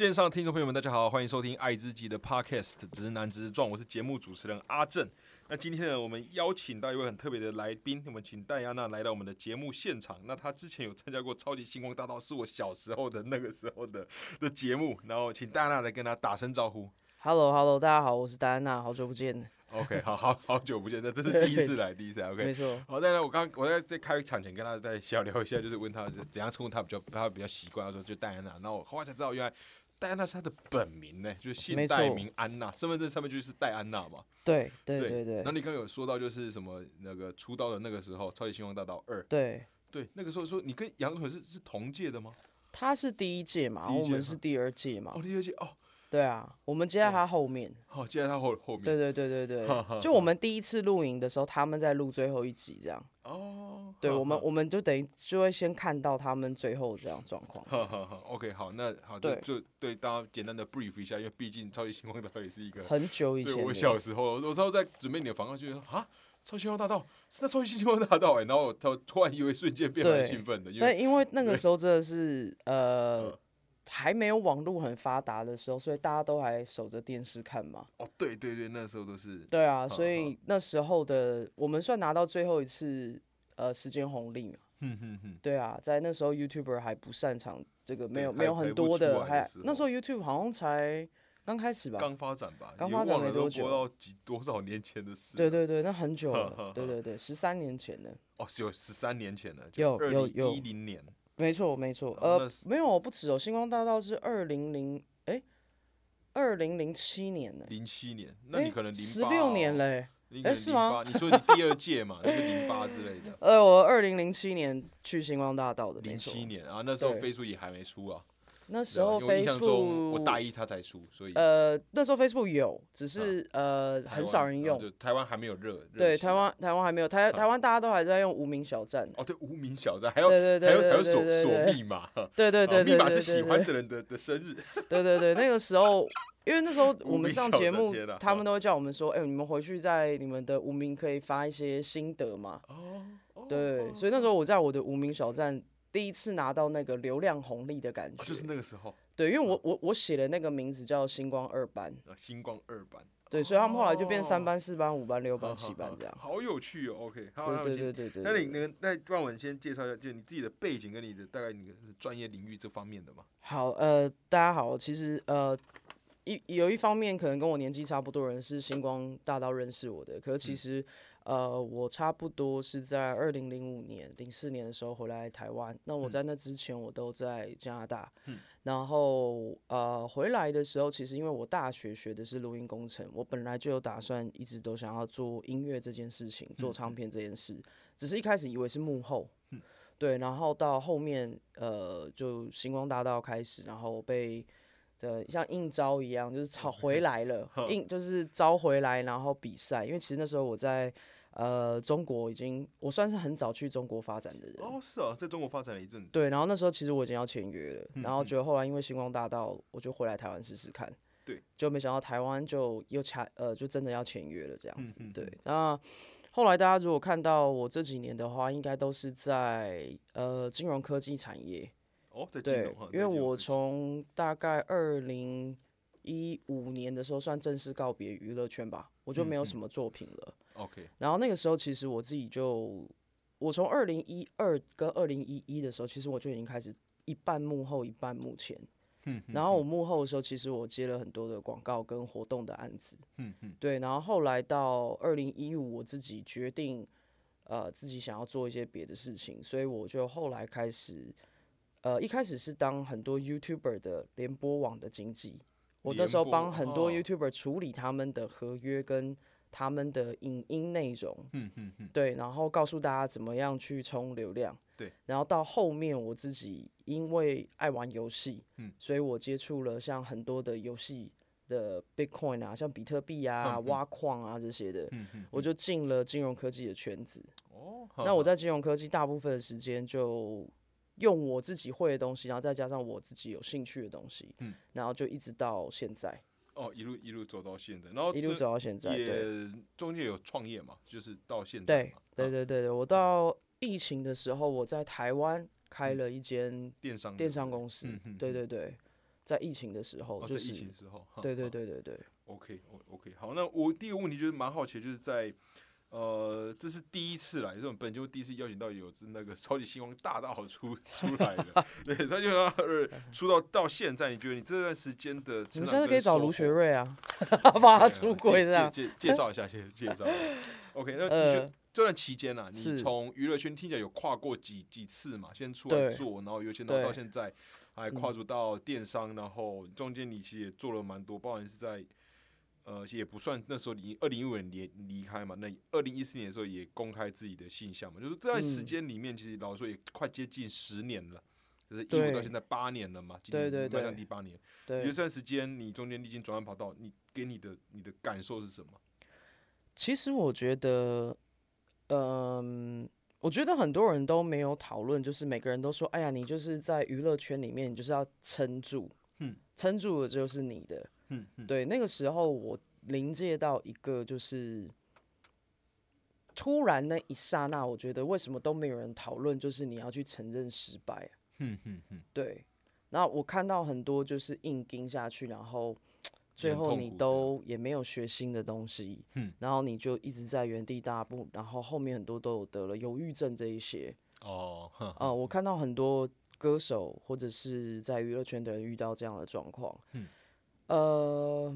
线上听众朋友们，大家好，欢迎收听爱自己的 Podcast《直男直撞》，我是节目主持人阿正。那今天呢，我们邀请到一位很特别的来宾，我们请戴安娜来到我们的节目现场。那她之前有参加过《超级星光大道》，是我小时候的那个时候的的节目。然后请戴安娜来跟她打声招呼。Hello，Hello，大家好，我是戴安娜，好久不见。OK，好好好久不见，那这是第一次来，第一次来。OK，没错。好，但是我刚我在在开场前跟他再小聊一下，就是问他是怎样称呼他比较他比较习惯，他说就戴安娜。然后我后来才知道，原来戴安娜是他的本名呢，就是姓戴名安娜，身份证上面就是戴安娜嘛。对对对对然后你刚刚有说到就是什么那个出道的那个时候，《超级星光大道二》，对，对，那个时候说你跟杨纯是是同届的吗？他是第一届嘛，然后我们是第二届嘛哦，。第二届哦，对啊，我们接在他后面。好，接在他后后面。对对对对哈哈对，就我们第一次录影的时候，他们在录最后一集这样。哦，对，哈我们我们就等于就会先看到他们最后这样状况。好好好，OK，好，那好，就对就对大家简单的 brief 一下，因为毕竟《超级星光大道》也是一个很久以对我前的。小时候，我时候在准备你的访谈，就觉得啊，超级星光大道是那超级星光大道哎、然后他突突然以为瞬间变得很对兴奋的，因但为因为那个时候真的是呃嗯还没有网络很发达的时候，所以大家都还守着电视看嘛。哦，对对对，那时候都是对啊，所以那时候的我们算拿到最后一次呃时间红利嘛。哼哼哼，对啊，在那时候 YouTuber 还不擅长这个，没有没有很多的，还那时候 YouTube 好像才刚开始吧。刚发展吧，刚发展没多久播到几多少年前的事，对，对对，那很久了，对对对，十三年前的，哦，有十三年前了，有有有一零年，没错没错，呃没有我不止哦，星光大道是二零零哎，二零零七年呢，零七年，那你可能零十六年嘞，你可能诶是吗08你说你第二届嘛，那是零八之类的。呃，我二零零七年去星光大道的，没零，七年啊，那时候飞书也还没出啊。那时候 Facebook 我大一他才出，所以呃，那时候 Facebook 有，只是呃很少人用。就台湾还没有热。对，台湾台湾还没有，台台湾大家都还在用无名小站。哦，对，无名小站还要对对还有对对对还有锁锁密码，对对对密码是喜欢的人的的生日。对对对，那个时候，因为那时候 我们上节目他们都会叫我们说，哎，你们回去在你们的无名可以发一些心得嘛。哦，哦对，所以那时候我在我的无名小站第一次拿到那个流量红利的感觉。哦就是那个时候，对，因为我我我写的那个名字叫星光二班，啊星光二班，对，所以他们后来就变三哦班、四班、五班、六班、七班这样。好有趣哦。OK，好，对对对那你那个那让我们先介绍一下，就你自己的背景跟你的大概你的专业领域这方面的嘛？好，呃，大家好，其实呃，一有一方面可能跟我年纪差不多人是星光大道认识我的，可是其实、呃，我差不多是在二零零五年、零四年的时候回来台湾。那我在那之前我都在加拿大，然后呃回来的时候，其实因为我大学学的是录音工程，我本来就有打算一直都想要做音乐这件事情，做唱片这件事，只是一开始以为是幕后。对，然后到后面，呃，就星光大道开始，然后被呃像应招一样，就是招回来了，应就是招回来，然后比赛。因为其实那时候我在呃中国已经，我算是很早去中国发展的人。哦，是啊，在中国发展了一阵子。对，然后那时候其实我已经要签约了，然后觉得后来因为星光大道，我就回来台湾试试看。对，就没想到台湾就又签呃，就真的要签约了这样子。对，那后来大家如果看到我这几年的话，应该都是在呃金融科技产业。哦，在金对融哈，，因为我从大概二零一五年的时候算正式告别娱乐圈吧，我就没有什么作品了。OK，然后那个时候其实我自己就，我从二零一二跟二零一一的时候，其实我就已经开始一半幕后一半幕前。然后我幕后的时候，其实我接了很多的广告跟活动的案子。嗯嗯，对，然后后来到二零一五，我自己决定，呃，自己想要做一些别的事情，所以我就后来开始，呃，一开始是当很多 YouTuber 的联播网的经纪，我那时候帮很多哦。YouTuber 处理他们的合约跟他们的影音内容，嗯嗯嗯，对，然后告诉大家怎么样去充流量。对，然后到后面我自己因为爱玩游戏，嗯。所以我接触了像很多的游戏的 Bitcoin 啊，像比特币啊、挖矿啊这些的，嗯嗯，我就进了金融科技的圈子。哦，那我在金融科技大部分的时间就用我自己会的东西，然后再加上我自己有兴趣的东西，嗯。然后就一直到现在，哦一路一路走到现在，然后一路走到现在。对，也中间有创业嘛，就是到现在对，对对对对，我到疫情的时候，我在台湾开了一间电商电商公司对对对，在疫情的时候，就是疫就是情时候，对对对对对，OK O OK，好，那我第一个问题就是蛮好奇，就是在呃，这是第一次来，这种本就第一次邀请到有那个超级星光大道出出来的，对，他就呃出道到现在，你觉得你这段时间的你成长们下次可以找卢学瑞啊，帮他出轨这样。介介介绍一下，介介绍。OK，那你呃觉得这段期间啊，你从娱乐圈听起来有跨过几几次嘛？先出来做，然后尤其到到现在还跨足到电商，然后中间你其实也做了蛮多，包含是在呃也不算那时候你二零一五年离离开嘛，那二零一四年的时候也公开自己的性向嘛，就是这段时嗯间里面，其实老实说也快接近十年了。就是一五到现在八年了嘛，今年迈向第八年。你对这段时间你中间历经转换跑道，你给你的你的感受是什么？其实我觉得，嗯、我觉得很多人都没有讨论，就是每个人都说，哎呀，你就是在娱乐圈里面，你就是要撑住，嗯，撑住的就是你的。嗯嗯，对，那个时候我临界到一个就是。突然那一刹那，我觉得为什么都没有人讨论，就是你要去承认失败啊、嗯嗯嗯，对，那我看到很多就是硬盯下去，然后 最后你都也没有学新的东西，嗯然后你就一直在原地踏步，然后后面很多都有得了忧郁症这一些，哦，我看到很多歌手或者是在娱乐圈的人遇到这样的状况，嗯呃，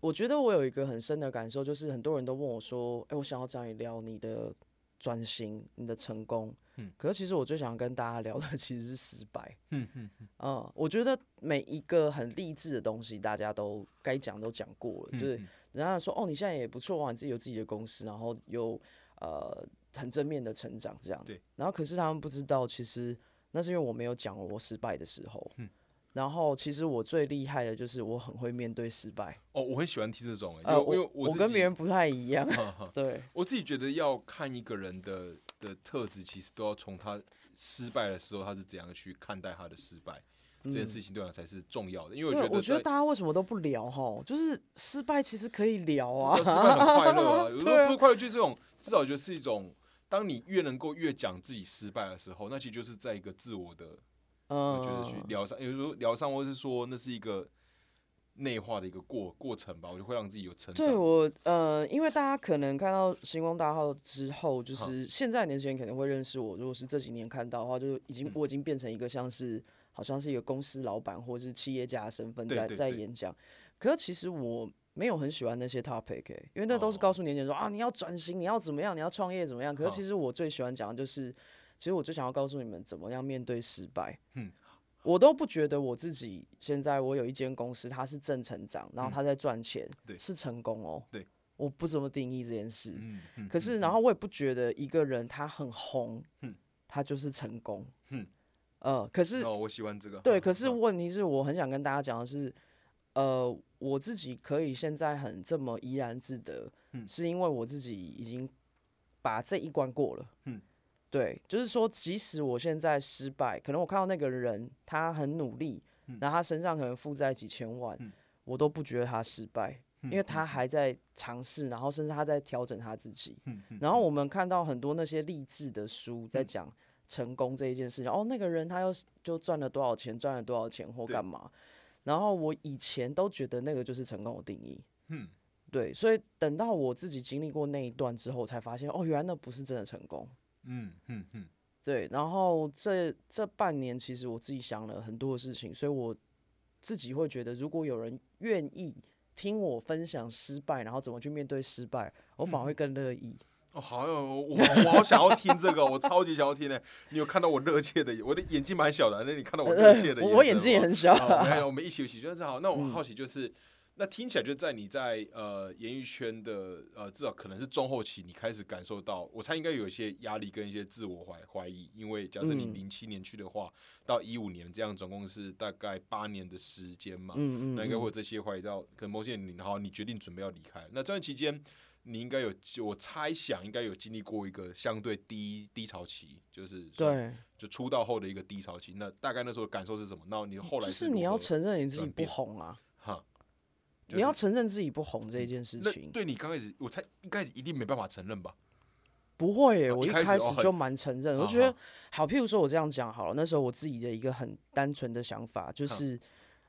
我觉得我有一个很深的感受，就是很多人都问我说，哎、我想要找你聊你的转型、你的成功，嗯可是其实我最想跟大家聊的 其实是失败。嗯嗯嗯嗯，我觉得每一个很励志的东西，大家都该讲都讲过了。就是嗯人家说哦，你现在也不错啊，你自己有自己的公司，然后有呃很正面的成长这样。对。然后可是他们不知道，其实那是因为我没有讲我失败的时候。嗯然后其实我最厉害的就是我很会面对失败。哦，我很喜欢听这种、欸，因呃，为因我我为自己跟别人不太一样。对，我自己觉得要看一个人的的特质，其实都要从他失败的时候，他是怎样去看待他的失败。这件事情对我才是重要的，因为我对，觉得我觉得大家为什么都不聊哈？就是失败其实可以聊啊。失败很快乐啊，有时候不是快乐，就是这种，至少我觉得是一种，当你越能够越讲自己失败的时候，那其实就是在一个自我的，嗯，我觉得去疗伤，有时候疗伤，或是说那是一个内化的一个过过程吧，我就会让自己有成长。对我呃，因为大家可能看到星光大号之后，就是现在年轻人可能会认识我。如果是这几年看到的话，就已经嗯我已经变成一个像是好像是一个公司老板或者是企业家的身份在在演讲。可是其实我没有很喜欢那些 topic，、欸、因为那都是哦告诉年轻人说、啊，你要转型，你要怎么样，你要创业怎么样。可是其实我最喜欢讲的就是，其实我最想要告诉你们怎么样面对失败。嗯我都不觉得我自己现在我有一间公司，它是正成长，然后嗯它在赚钱，对是成功哦。对，我不怎么定义这件事。嗯，嗯可是，嗯然后我也不觉得一个人他很红，嗯他就是成功。嗯，呃，可是哦，我喜欢这个。对，可是问题是我很想跟大家讲的是，呃，我自己可以现在很这么怡然自得，嗯是因为我自己已经把这一关过了。嗯，对，就是说，即使我现在失败，可能我看到那个人他很努力，嗯然后他身上可能负债几千万，嗯我都不觉得他失败，因为嗯他还在尝试，然后甚至他在调整他自己。然后我们看到很多那些励志的书在嗯讲成功这一件事情，哦，那个人他又就赚了多少钱，赚了多少钱或干嘛。然后我以前都觉得那个就是成功的定义，嗯对，所以等到我自己经历过那一段之后，才发现哦，原来那不是真的成功。嗯嗯嗯对，然后这这半年其实我自己想了很多的事情，所以我自己会觉得，如果有人愿意听我分享失败，然后怎么去面对失败，我反而会更乐意。哦，好有我我好想要听这个，我超级想要听的。你有看到我热切的，我的眼睛蛮小的，那你看到我热切的 我我眼睛也很小。好，没有，我们一起一起，就是好。那我嗯好奇就是，那听起来就在你在呃演艺圈的呃，至少可能是中后期，你开始感受到，我猜应该有一些压力跟一些自我怀怀疑，因为假设你嗯零七年去的话，到一五年这样总共是大概八年的时间嘛，嗯嗯，嗯那应该会有这些怀疑到，可能某些年，好，你决定准备要离开，那这段期间。你应该有，我猜想应该有经历过一个相对低低潮期，就是算对，就出道后的一个低潮期。那大概那时候的感受是什么？那你后来就是是你要承认你自己不红啊，你要承认自己不红这一件事那情。对你刚开始，我才一开始一定没办法承认吧？不会我一开始就蛮承认。我啊觉得好，譬如说我这样讲好了，那时候我自己的一个很单纯的想法就是，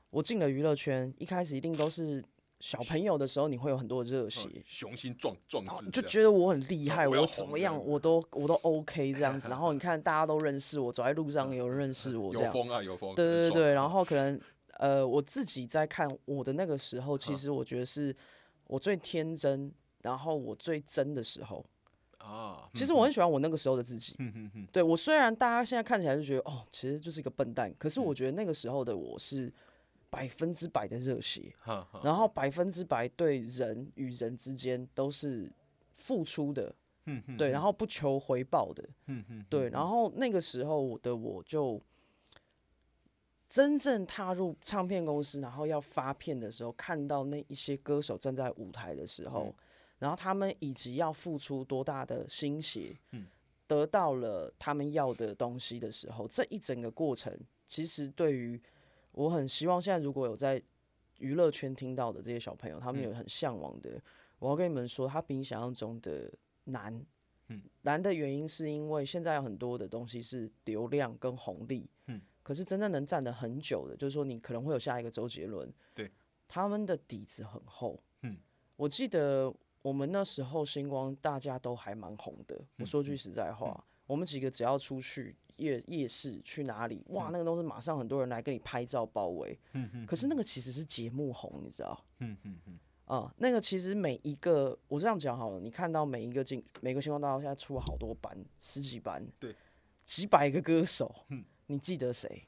我进了娱乐圈，一开始一定都是小朋友的时候，你会有很多热血，嗯雄心壮壮志，就觉得我很厉害，哦我我怎么样我都我都 OK 这样子。然后你看大家都认识我，走在路上有人认识我这样。有风啊有风，对对对，然后可能呃我自己在看我的那个时候，嗯。其实我觉得是我最天真，然后我最真的时候。啊，其实我很喜欢我那个时候的自己。对我虽然大家现在看起来就觉得哦，其实就是一个笨蛋，可是嗯。我觉得那个时候的我是百分之百的热血，然后百分之百对人与人之间都是付出的，对，然后不求回报的，对，然后那个时候的我就真正踏入唱片公司，然后要发片的时候，看到那一些歌手站在舞台的时候，嗯。然后他们以及要付出多大的心血，嗯。得到了他们要的东西的时候，这一整个过程，其实对于我很希望现在如果有在娱乐圈听到的这些小朋友，他们嗯。有很向往的，我要跟你们说，他比你想象中的难。嗯。难的原因是因为现在有很多的东西是流量跟红利，嗯可是真正能站得很久的，就是说你可能会有下一个周杰伦，对，他们的底子很厚，嗯，我记得我们那时候星光大家都还蛮红的，嗯我说句实在话，我们几个只要出去夜夜市去哪里，哇，那个都是马上很多人来跟你拍照包围，嗯嗯可是那个其实是节目红，你知道？嗯嗯嗯。啊、那个其实每一个，我这样讲好了，你看到每一个进每个星光大道现在出了好多班，十几班，对，几百个歌手，嗯你记得谁？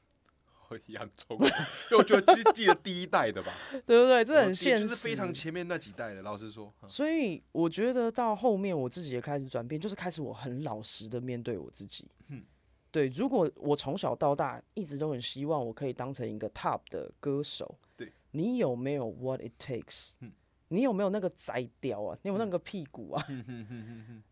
会洋葱，因为我觉得记记得第一代的吧，对不对？这很现实，就是非常前面那几代的。老实说，嗯所以我觉得到后面我自己也开始转变，就是开始我很老实的面对我自己。嗯对，如果我从小到大一直都很希望我可以当成一个 top 的歌手，对，你有没有 what it takes？嗯你有没有那个宰屌啊？你有那个屁股啊？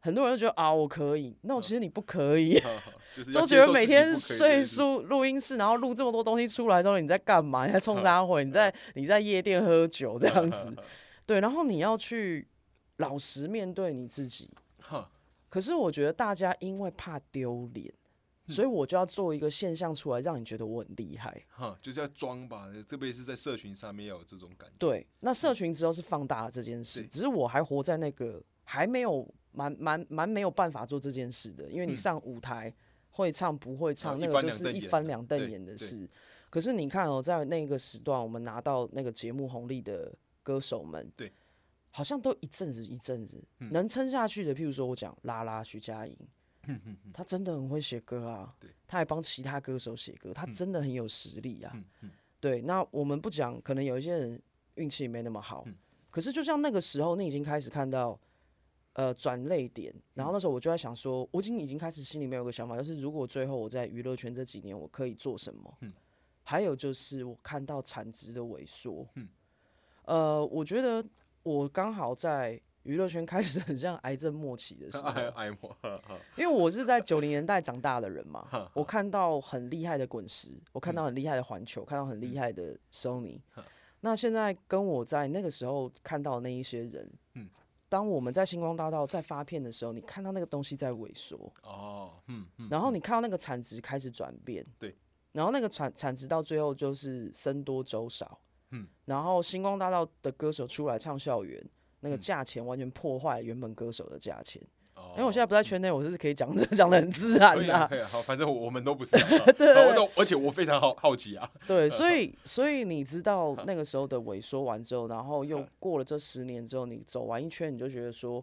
很多人都觉得啊，我可以，那我其实你不可以。周杰伦每天睡书录音室，然后录这么多东西出来之后，你在干嘛？你在冲啥回？你在 你在夜店喝酒这样子，对，然后你要去老实面对你自己。哈，可是我觉得大家因为怕丢脸，嗯所以我就要做一个现象出来，让你觉得我很厉害。哈，就是要装吧，特别是在社群上面要有这种感觉。对，那社群之后是放大了这件事，对只是我还活在那个还没有蛮蛮蛮没有办法做这件事的，因为你嗯上舞台会唱不会唱，那个就是一翻两瞪眼的事。可是你看哦，在那个时段，我们拿到那个节目红利的歌手们，对，好像都一阵子一阵子、嗯能撑下去的。譬如说我讲拉拉徐佳莹，他真的很会写歌啊，他还帮其他歌手写歌，他真的很有实力啊。对，那我们不讲，可能有一些人运气没那么好，嗯。可是就像那个时候，你已经开始看到，呃，转泪点，然后那时候我就在想说，我已经已经开始心里面有个想法，就是如果最后我在娱乐圈这几年我可以做什么，嗯。还有就是我看到产值的萎缩，嗯。呃，我觉得我刚好在娱乐圈开始很像癌症末期的时候，因为我是在九零年代长大的人嘛，我看到很厉害的滚石，我看到很厉害的环球，看到很厉害的 Sony。那现在跟我在那个时候看到的那一些人，嗯当我们在星光大道在发片的时候，你看到那个东西在萎缩，哦，然后你看到那个产值开始转变，对，然后那个产产值到最后就是僧多粥少，嗯，然后星光大道的歌手出来唱校园，那个嗯价钱完全破坏原本歌手的价钱。哦因为我现在不在圈内，我是可以讲这 讲的很自然的、可以啊，可以啊，好，反正我我们都不是 啊，对我都而且我非常好好奇啊，对，所以所以你知道那个时候的萎缩完之后，然后又过了这十年之后，你走完一圈，你就觉得说，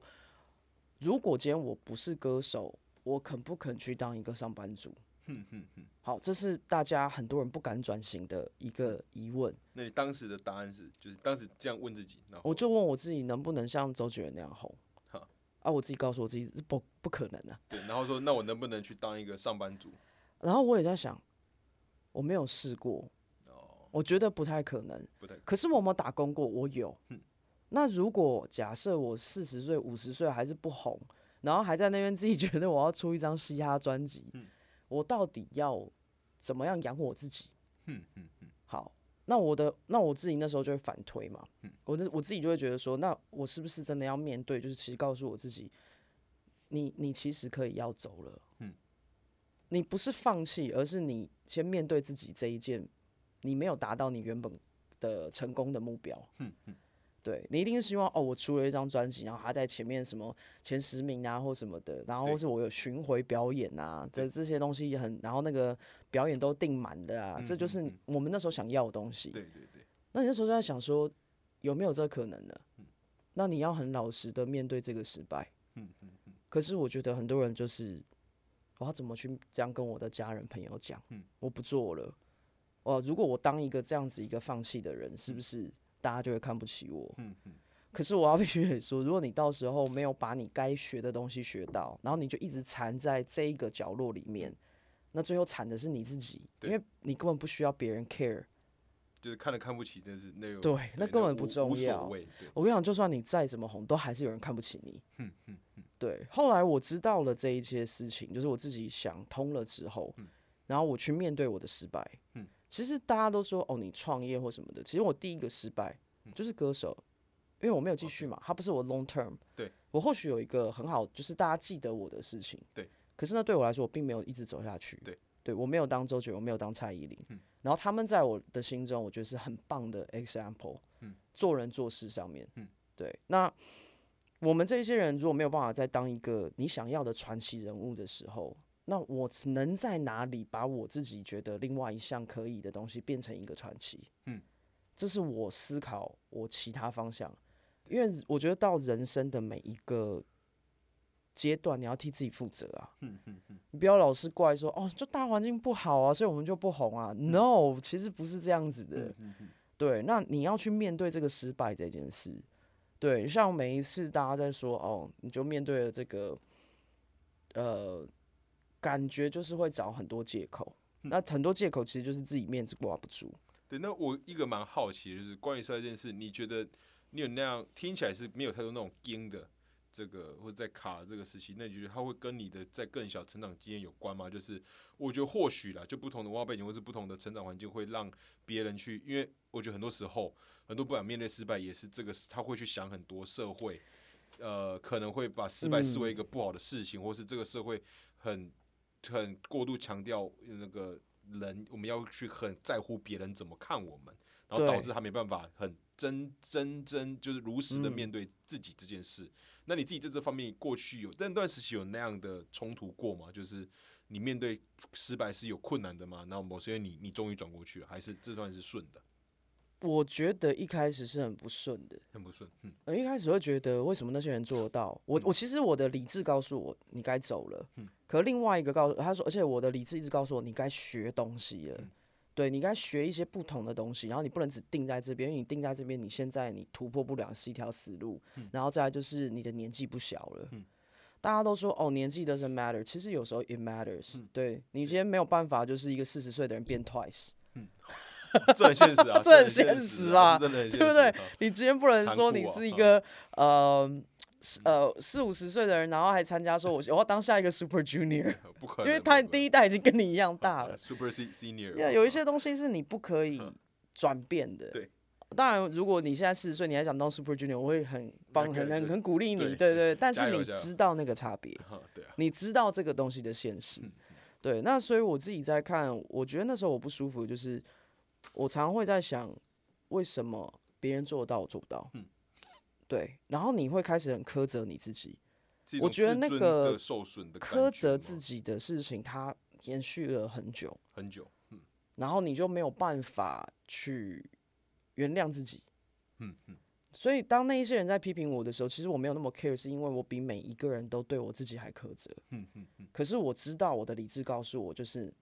如果今天我不是歌手，我肯不肯去当一个上班族？好，这是大家很多人不敢转型的一个疑问。那你当时的答案是，就是当时这样问自己，然后我就问我自己，能不能像周杰伦那样红哈？啊，我自己告诉我自己是不不可能的、对，然后说那我能不能去当一个上班族？然后我也在想，我没有试过，哦，我觉得不太可能。不太，可是我有没有打工过？我有。嗯那如果假设我四十岁、五十岁还是不红，然后还在那边自己觉得我要出一张嘻哈专辑，嗯我到底要怎么样养我自己？好，那我的那我自己那时候就会反推嘛，嗯我的我自己就会觉得说，那我是不是真的要面对？就是其实告诉我自己，你你其实可以要走了，嗯你不是放弃，而是你先面对自己这一件，你没有达到你原本的成功的目标。嗯嗯对你一定是希望哦，我出了一张专辑，然后他在前面什么前十名啊或什么的，然后或是我有巡回表演啊，这这些东西也很，然后那个表演都订满的啊，这就是我们那时候想要的东西。对对对，那你那时候就在想说，有没有这可能呢？那你要很老实的面对这个失败。嗯嗯嗯可是我觉得很多人就是，我要怎么去这样跟我的家人朋友讲？嗯我不做了。哦，如果我当一个这样子一个放弃的人，是不是大家就会看不起我？嗯嗯可是我要必须得说，如果你到时候没有把你该学的东西学到，然后你就一直缠在这一个角落里面，那最后惨的是你自己，因为你根本不需要别人 care。就是看了看不起，但是那个对那根本不重要我跟你讲，就算你再怎么红，都还是有人看不起你。嗯嗯嗯对，后来我知道了这一些事情，就是我自己想通了之后，嗯然后我去面对我的失败。嗯其实大家都说哦，你创业或什么的，其实我第一个失败嗯就是歌手，因为我没有继续嘛，他不是我 long term。对，我或许有一个很好，就是大家记得我的事情。对，可是呢，对我来说，我并没有一直走下去。对，对我没有当周杰，我没有当蔡依林。嗯然后他们在我的心中，我觉得是很棒的 example。嗯，做人做事上面。嗯，对。那我们这些人如果没有办法再当一个你想要的传奇人物的时候，那我能在哪里把我自己觉得另外一项可以的东西变成一个传奇？嗯，这是我思考我其他方向，因为我觉得到人生的每一个阶段，你要替自己负责啊。嗯嗯嗯你不要老是怪说哦，就大环境不好啊，所以我们就不红啊。No，其实不是这样子的。对，那你要去面对这个失败这件事。对，像每一次大家在说哦，你就面对了这个，呃，感觉就是会找很多借口。那很多借口其实就是自己面子挂不住。对，那我一个蛮好奇的就是关于这件事，你觉得你有那样听起来是没有太多那种硬的这个或者在卡这个时期，那你觉得它会跟你的在更小成长经验有关吗？就是我觉得或许啦，就不同的文化背景或是不同的成长环境会让别人去，因为我觉得很多时候很多不敢面对失败，也是这个他会去想很多社会。呃，可能会把失败视为一个不好的事情，或是这个社会很很过度强调那个人，我们要去很在乎别人怎么看我们，然后导致他没办法很真真真就是如实的嗯面对自己这件事。那你自己在这方面过去有那段时期有那样的冲突过吗？就是你面对失败是有困难的吗？然后某些你你终于转过去了，还是这段是顺的？我觉得一开始是很不顺的，很不顺，嗯。呃，一开始会觉得为什么那些人做得到？我我其实我的理智告诉我你该走了，嗯。可另外一个告诉他说，而且我的理智一直告诉我你该学东西了，嗯。对你该学一些不同的东西，然后你不能只定在这边，因为你定在这边，你现在你突破不了是一条死路，然后再来就是你的年纪不小了。嗯。大家都说哦，年纪 doesn't matter，其实有时候 it matters、对你今天没有办法，就是一个四十岁的人变 twice，这很现实啊，这很很现现实啊，吧这真的很现实，对不对啊？你今天不能说你是一个、呃呃四五十岁的人，然后还参加说我我要当下一个 Super Junior，不可能，因为他第一代已经跟你一样大了。Super Se- Senior，有一些东西是你不可以转变的。嗯对。当然，如果你现在四十岁，你还想当 Super Junior，我会很帮、那个很很很鼓励你，对对对。但是你知道那个差别，对啊，你知道这个东西的现实。嗯对，那所以我自己在看，我觉得那时候我不舒服，就是我常常会在想，为什么别人做得到，我做不到？嗯 对，然后你会开始很苛责你自己，我觉得那个受损的苛责自己的事情，它延续了很久，很久，嗯然后你就没有办法去原谅自己。嗯嗯所以当那一些人在批评我的时候，其实我没有那么 care，是因为我比每一个人都对我自己还苛责。嗯嗯嗯可是我知道我的理智告诉我，就是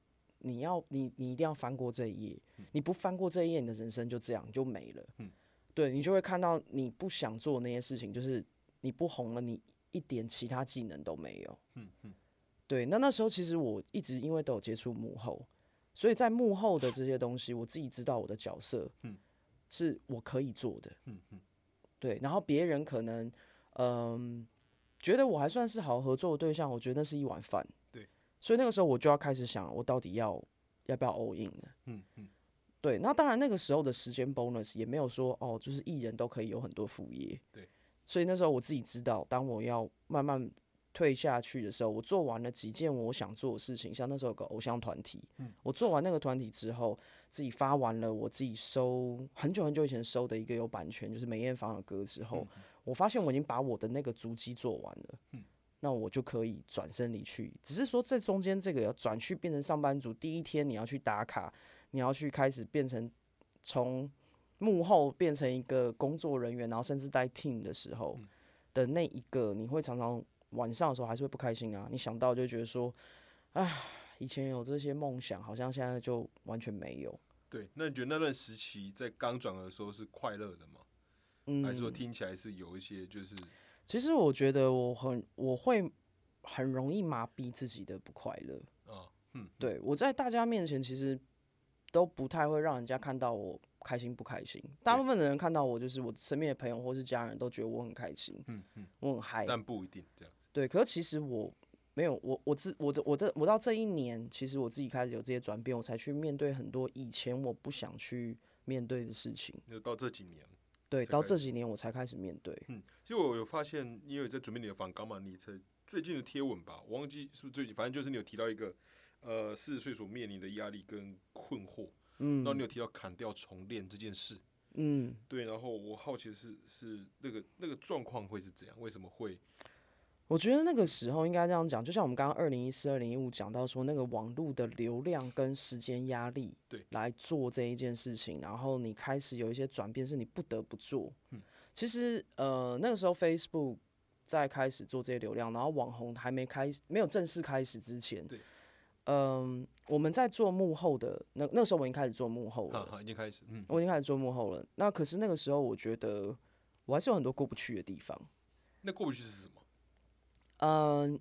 你要你你一定要翻过这一页，你不翻过这一页，你的人生就这样就没了。嗯对你就会看到你不想做那些事情，就是你不红了，你一点其他技能都没有。嗯嗯对，那那时候其实我一直因为都有接触幕后，所以在幕后的这些东西，我自己知道我的角色，嗯是我可以做的。嗯嗯对，然后别人可能，嗯，觉得我还算是好合作的对象，我觉得那是一碗饭。对，所以那个时候我就要开始想，我到底要要不要 all in 呢？嗯嗯。对，那当然那个时候的时间 bonus 也没有说哦，就是艺人都可以有很多副业。对，所以那时候我自己知道，当我要慢慢退下去的时候，我做完了几件我想做的事情，像那时候有个偶像团体，我做完那个团体之后，自己发完了我自己收很久很久以前收的一个有版权，就是梅艳芳的歌之后，我发现我已经把我的那个足迹做完了，那我就可以转身离去。只是说这中间这个要转去变成上班族，第一天你要去打卡，你要去开始变成从幕后变成一个工作人员，然后甚至带 team 的时候的那一个，你会常常晚上的时候还是会不开心啊。你想到就觉得说，啊，以前有这些梦想，好像现在就完全没有。对，那你觉得那段时期在刚转的时候是快乐的吗？嗯，还是说听起来是有一些就是其实我觉得我很我会很容易麻痹自己的不快乐。啊，嗯，对我在大家面前其实都不太会让人家看到我开心不开心。大部分的人看到我就是我身边的朋友或是家人都觉得我很开心，嗯嗯，我很嗨。但不一定这样子。对，可是其实我没有，我我自我的我这我到这一年，其实我自己开始有这些转变，我才去面对很多以前我不想去面对的事情。就到这几年，对，到这几年我才开始面对。嗯，其实我有发现，因为在准备你的访纲嘛，你才最近的贴文吧，我忘记是不是最近，反正就是你有提到一个，呃，四十岁所面临的压力跟困惑，嗯然后你有提到砍掉重练这件事，嗯，对，然后我好奇的是是那个那个状况会是怎样？为什么会？我觉得那个时候应该这样讲，就像我们刚刚二零一四、二零一五讲到说，那个网络的流量跟时间压力，对，来做这一件事情，然后你开始有一些转变，是你不得不做。嗯，其实呃那个时候 Facebook 在开始做这些流量，然后网红还没开始，没有正式开始之前，对，嗯、我们在做幕后的那那时候我已经开始做幕后了，已经开始，嗯，我已经开始做幕后了。那可是那个时候，我觉得我还是有很多过不去的地方。那过不去是什么？嗯，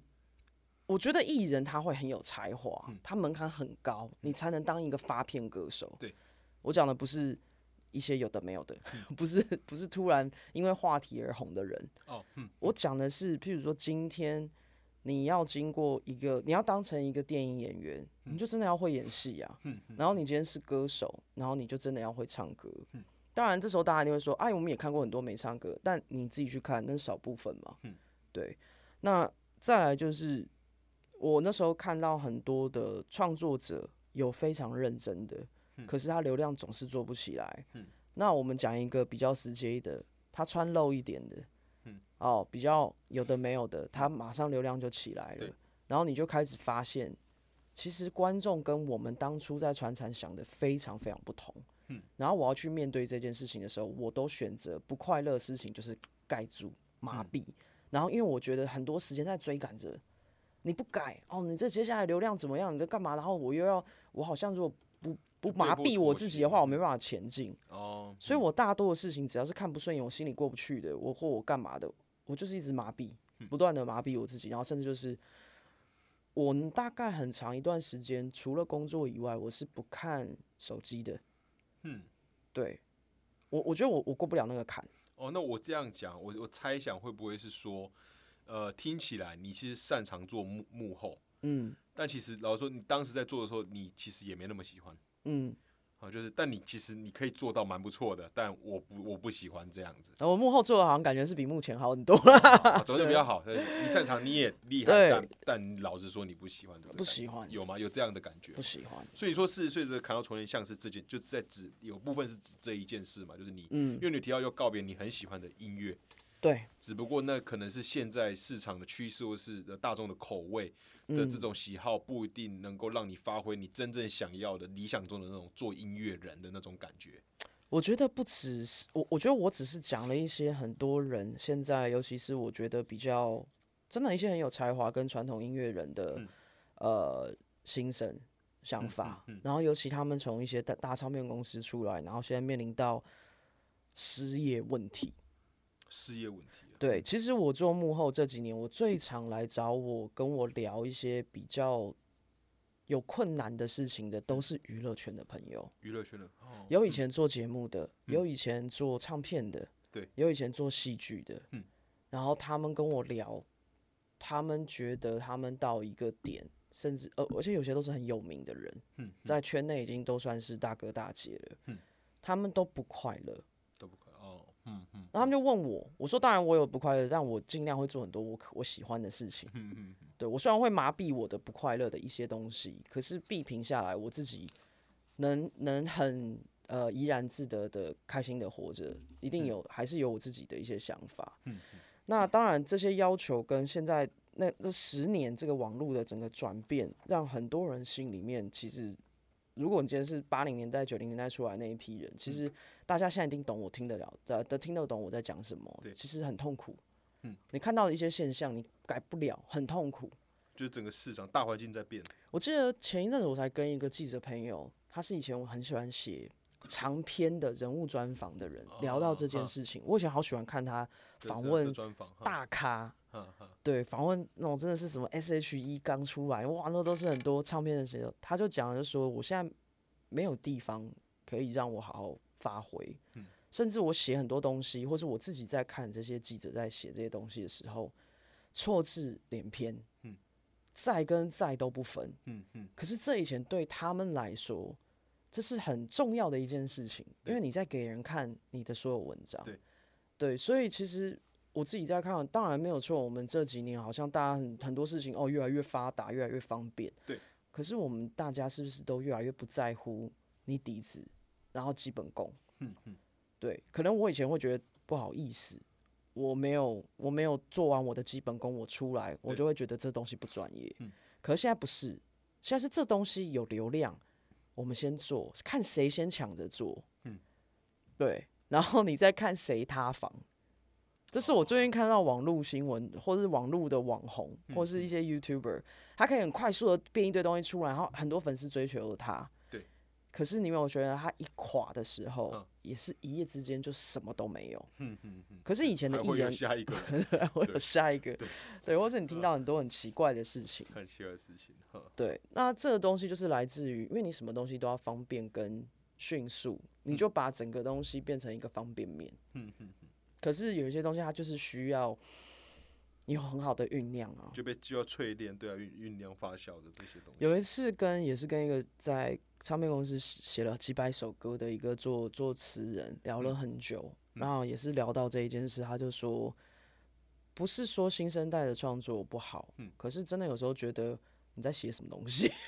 我觉得艺人他会很有才华，他门槛很高，你才能当一个发片歌手。对，我讲的不是一些有的没有的，不是不是突然因为话题而红的人。哦，嗯，我讲的是，譬如说今天你要经过一个，你要当成一个电影演员，你就真的要会演戏啊。然后你今天是歌手，然后你就真的要会唱歌。当然，这时候大家一定会说：“哎，我们也看过很多没唱歌，但你自己去看，那是少部分嘛。”对。那再来就是，我那时候看到很多的创作者有非常认真的，可是他流量总是做不起来。那我们讲一个比较直接的，他穿露一点的，哦，比较有的没有的，他马上流量就起来了对。然后你就开始发现，其实观众跟我们当初在传产想的非常非常不同。然后我要去面对这件事情的时候，我都选择不快乐的事情就是盖住麻痹。然后因为我觉得很多时间在追赶着，你不改哦，你这接下来流量怎么样？你在干嘛？然后我又要，我好像如果不不麻痹我自己的话，我没办法前进。哦，所以我大多的事情，只要是看不顺眼，我心里过不去的，我或我干嘛的，我就是一直麻痹，不断的麻痹我自己，然后甚至就是我大概很长一段时间，除了工作以外，我是不看手机的。嗯，对我，我觉得我我过不了那个坎。哦，那我这样讲，我我猜想会不会是说，呃，听起来你其实擅长做幕幕后，嗯。但其实老实说，你当时在做的时候，你其实也没那么喜欢。嗯，啊，就是，但你其实你可以做到蛮不错的，但我不我不喜欢这样子，然 后我幕后做的好像感觉是比目前好很多了。啊走的比较好。你擅长，你也厉害，但但老实说，你不喜欢这个感觉，不喜欢有吗？有这样的感觉不？喜欢。所以说四十岁的砍到重练，像是这件，就在指有部分是指这一件事嘛，就是你，嗯因，为你提到要告别你很喜欢的音乐，对，只不过那可能是现在市场的趋势，或是大众的口味的嗯这种喜好，不一定能够让你发挥你真正想要的理想中的那种做音乐人的那种感觉。我觉得不只是我，我觉得我只是讲了一些很多人现在，尤其是我觉得比较真的一些很有才华跟传统音乐人的、嗯呃心声想法，嗯然后尤其他们从一些大大唱片公司出来，然后现在面临到失业问题。事业问题啊，对，其实我做幕后这几年，我最常来找我跟我聊一些比较有困难的事情的，都是娱乐圈的朋友。娱乐圈的哦，有以前做节目的，有以前做唱片的，对，有以前做戏剧的，嗯，然后他们跟我聊，他们觉得他们到一个点，甚至呃，而且有些都是很有名的人，嗯，在圈内已经都算是大哥大姐了，嗯，他们都不快乐，嗯嗯然后他们就问我，我说当然我有不快乐，但我尽量会做很多我可我喜欢的事情。嗯嗯对我虽然会麻痹我的不快乐的一些东西，可是闭屏下来，我自己能能很呃怡然自得的开心的活着，一定有还是有我自己的一些想法。嗯那当然这些要求跟现在那这十年这个网络的整个转变，让很多人心里面其实。如果你今天是八零年代、九零年代出来那一批人，其实大家现在一定懂我听得了，的的听得懂我在讲什么对。其实很痛苦。嗯，你看到的一些现象，你改不了，很痛苦。就是整个市场大环境在变。我记得前一阵子我才跟一个记者朋友，他是以前我很喜欢写长篇的人物专访的人，聊到这件事情。我以前好喜欢看他访问大咖，对，访问那种真的是什么 S.H.E 刚出来，哇，那都是很多唱片的时候，他就讲了，就说我现在没有地方可以让我好好发挥，嗯甚至我写很多东西，或是我自己在看这些记者在写这些东西的时候，错字连篇，嗯在跟在都不分，嗯嗯可是这以前对他们来说，这是很重要的一件事情，因为你在给人看你的所有文章。对对，所以其实我自己在看，当然没有错。我们这几年好像大家很很多事情哦越来越发达，越来越方便。对。可是我们大家是不是都越来越不在乎你底子，然后基本功？嗯嗯对，可能我以前会觉得不好意思，我没有我没有做完我的基本功，我出来我就会觉得这东西不专业。嗯可是现在不是，现在是这东西有流量，我们先做，看谁先抢着做。嗯，对，然后你再看谁塌房。这是我最近看到网络新闻，或者是网络的网红，或是一些 YouTuber，他可以很快速的变一堆东西出来，然后很多粉丝追求了他。对。可是你有没有觉得他一垮的时候，嗯也是一夜之间就什么都没有？嗯嗯嗯，可是以前的还会有艺人，下一个人 我有下一个对，对，或是你听到很多很奇怪的事情，很奇怪的事情，哈对，那这个东西就是来自于，因为你什么东西都要方便跟迅速，你就把整个东西变成一个方便面。嗯嗯，可是有一些东西它就是需要有很好的酝酿啊。就被就要淬炼，对啊，酝酝酿发酵的这些东西。有一次跟也是跟一个在唱片公司写了几百首歌的一个作作词人聊了很久，嗯然后也是聊到这一件事，他就说，不是说新生代的创作不好，嗯可是真的有时候觉得你在写什么东西。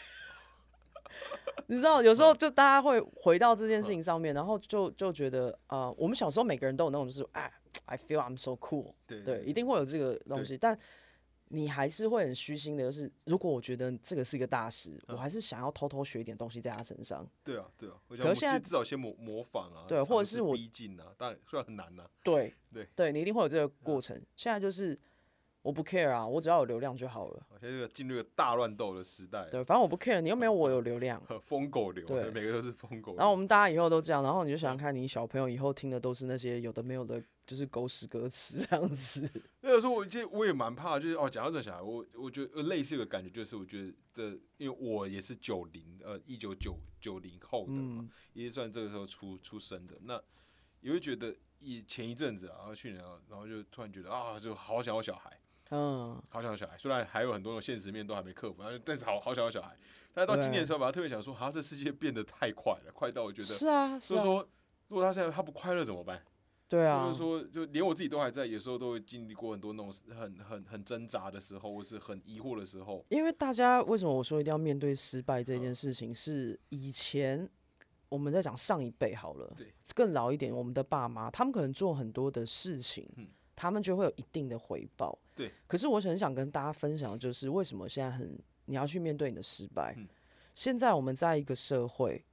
你知道，有时候就大家会回到这件事情上面，然后就就觉得，呃，我们小时候每个人都有那种，就是，哎，I feel I'm so cool，对对，一定会有这个东西，但你还是会很虚心的，就是如果我觉得这个是一个大师，我嗯还是想要偷偷学一点东西在他身上。对啊对啊，可是现在至少先模模仿啊，对或者是我逼近啊，当然虽然很难呐，对对。对，你一定会有这个过程。现在就是我不 care 啊，我只要有流量就好了。现在这个进入了大乱斗的时代，对，反正我不 care，你又没有我有流量。疯狗流，对每个都是疯狗流。然后我们大家以后都这样，然后你就想想看，你小朋友以后听的都是那些有的没有的，就是狗屎歌词这样子。那个时候我其实我也蛮怕，就是哦，讲到这小孩，我我觉得呃类似有个感觉，就是我觉得这，因为我也是九零呃一九九九零后的嘛，嗯，也算这个时候出出生的，那也会觉得以前一阵子啊，然后去年啊，然后就突然觉得啊，就好想要小孩，嗯，好想要小孩，虽然还有很多的现实面都还没克服，但是但是好好想要小孩。但是到今年的时候，吧，特别想说，好像这世界变得太快了，快到我觉得，是啊，是啊，就是说，如果他现在他不快乐怎么办？对啊，就是说，就连我自己都还在，有时候都会经历过很多那种很很很挣扎的时候，或是很疑惑的时候。因为大家为什么我说一定要面对失败这件事情？是以前我们在讲上一辈好了对，更老一点，我们的爸妈，他们可能做很多的事情，嗯他们就会有一定的回报。对，可是我很想跟大家分享，就是为什么现在很你要去面对你的失败。嗯现在我们在一个社会，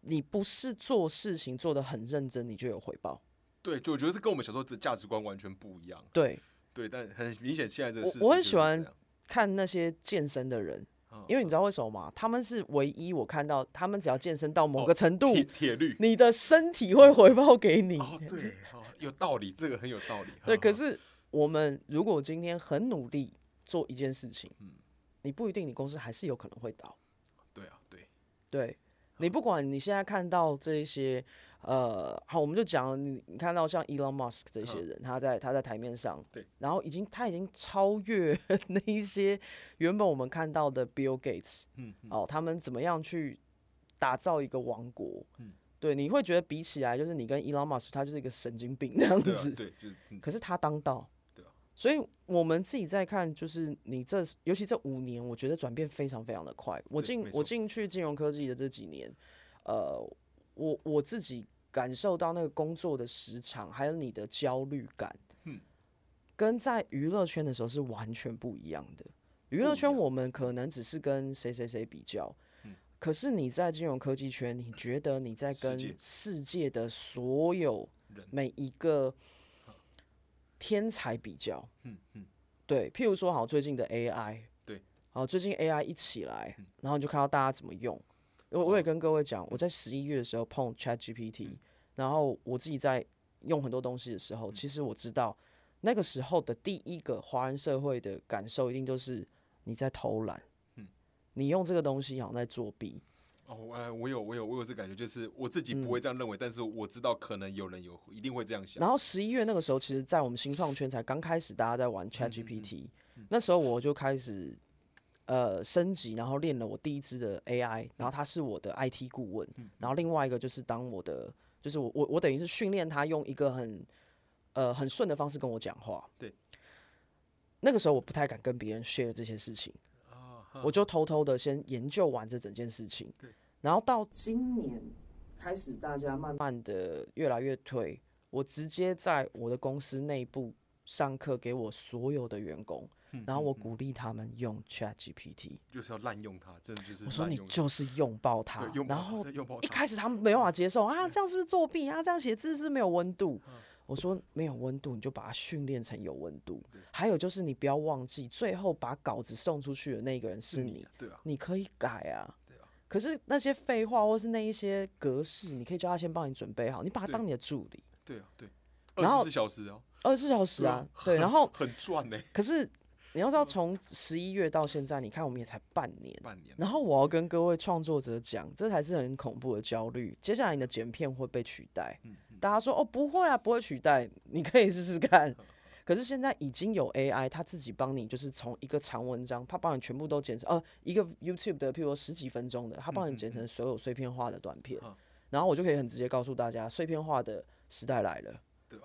你不是做事情做的很认真，你就有回报。对，就我觉得这跟我们小时候的价值观完全不一样。对，对，但很明显现在这个我事我很喜欢看那些健身的人，嗯因为你知道为什么吗？他们是唯一我看到，他们只要健身到某哦个程度，铁铁律。你的身体会回报给你。哦，对，哦，有道理，这个很有道理。对，可是我们如果今天很努力做一件事情，嗯你不一定你公司还是有可能会倒。对啊，对，对你不管你现在看到这些，呃，好，我们就讲你你看到像 Elon Musk 这些人，他在他在台面上，嗯对，然后已经他已经超越那一些原本我们看到的 Bill Gates，嗯，嗯哦，他们怎么样去打造一个王国？嗯对，你会觉得比起来，就是你跟伊朗马斯他就是一个神经病那样子。对啊对，就是嗯可是他当道，对啊所以我们自己在看，就是你这，尤其这五年，我觉得转变非常非常的快。我进我进去金融科技的这几年，呃，我我自己感受到那个工作的时长，还有你的焦虑感，嗯跟在娱乐圈的时候是完全不一样的。娱乐圈我们可能只是跟谁谁谁比较，嗯可是你在金融科技圈，你觉得你在跟世界的所有人每一个天才比较，嗯嗯，对，譬如说好最近的 AI，对，好最近 AI 一起来，嗯。然后你就看到大家怎么用。我我也跟各位讲，我在十一月的时候碰 Chat GPT，、然嗯后我自己在用很多东西的时候，其实我知道那个时候的第一个华人社会的感受，一定就是你在偷懒，嗯你用这个东西好像在作弊，哦，哎，我有我有我有这感觉，就是我自己嗯不会这样认为，但是我知道可能有人有一定会这样想。然后十一月那个时候，其实，在我们新创圈才刚开始，大家在嗯玩 Chat GPT，、那时候我就开始呃升级，然后练了我第一支的 AI，然后他是我的 IT 顾问，然后另外一个就是当我的，就是我我我等于是训练他用一个很呃很顺的方式跟我讲话。对，那个时候我不太敢跟别人 share 这些事情，啊，我就偷偷的先研究完这整件事情。对，然后到今年开始，大家慢慢的越来越退，我直接在我的公司内部上课给我所有的员工，嗯然后我鼓励他们用 Chat GPT，就是要滥用它，真的就是我说你就是拥抱它然后一开始他们没办法接受啊，这样是不是作弊啊？这样写字是不是没有温度？嗯我说没有温度，你就把它训练成有温度。还有就是你不要忘记，最后把稿子送出去的那个人是你，啊，对啊，你可以改啊。可是那些废话或是那一些格式，你可以叫他先帮你准备好，你把他当你的助理，对啊，对，二十四小时哦，二十四小时啊。对，然后 很赚呢，可是 你要知道，从十一月到现在，你看我们也才半年。半年。然后我要跟各位创作者讲，这才是很恐怖的焦虑。接下来你的剪片会被取代，嗯大家说哦不会啊，不会取代，你可以试试看。可是现在已经有 AI，它自己帮你，就是从一个长文章，它帮你全部都剪成，呃，一个 YouTube 的，譬如说十几分钟的，它帮你剪成所有碎片化的短片，嗯然后我就可以很直接告诉大家，碎片化的时代来了。对啊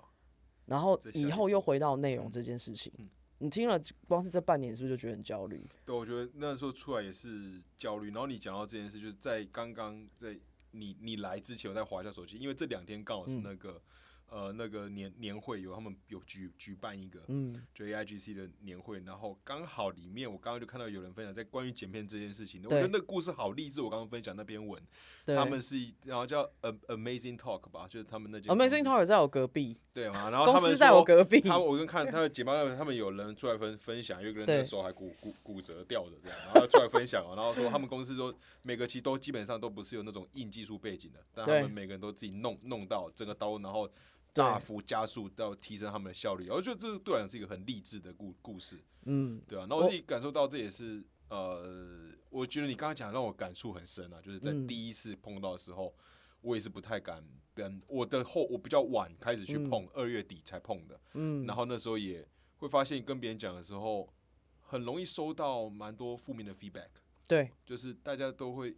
然后以后又回到内嗯容这件事情，你听了光是这半年，是不是就觉得很焦虑？对，我觉得那时候出来也是焦虑。然后你讲到这件事，就是在刚刚在你你来之前，我在划一下手机，因为这两天刚好是嗯。那个、呃那个年年会有他们有举举办一个嗯，就 AIGC 的年会，然后刚好里面我刚刚就看到有人分享在关于剪片这件事情，我觉得那个故事好励志。我刚刚分享那篇文，对。他们是然后叫 Amazing Talk 吧，就是他们那间 Amazing Tower 在我隔壁，对嘛，然后他们公司在我隔壁。他我跟看他的节目，他们有人出来分分享，有一个人对的手还骨骨骨折掉着这样，然后出来分享哦，然后说他们公司说每个其实都基本上都不是有那种硬技术背景的，但他们每个人都自己弄弄到整个刀，然后大幅加速到提升他们的效率，我觉得这对我来讲是一个很励志的故故事，嗯，对啊，那我自己感受到这也是呃，我觉得你刚刚讲让我感触很深啊，就是在嗯第一次碰到的时候，我也是不太敢跟我的后我比较晚开始去碰，二、月底才碰的。嗯，然后那时候也会发现跟别人讲的时候，很容易收到蛮多负面的 feedback，对，就是大家都会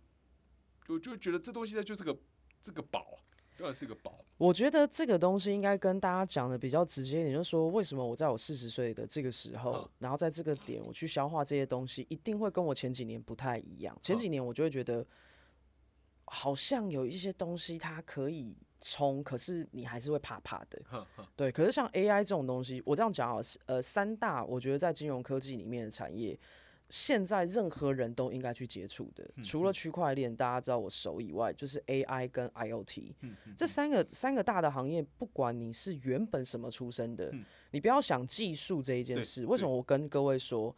就就觉得这东西它就是个这个宝啊，当然是个宝。我觉得这个东西应该跟大家讲的比较直接一点，就是说为什么我在我四十岁的这个时候，嗯然后在这个点我去消化这些东西，一定会跟我前几年不太一样。前几年我就会觉得，好像有一些东西它可以冲，可是你还是会怕怕的。对，可是像 AI 这种东西，我这样讲啊，呃，三大我觉得在金融科技里面的产业，现在任何人都应该去接触的，除了区块链大家知道我熟以外，就是 AI 跟 IoT 这三个三个大的行业，不管你是原本什么出身的，你不要想技术这一件事。为什么我跟各位说，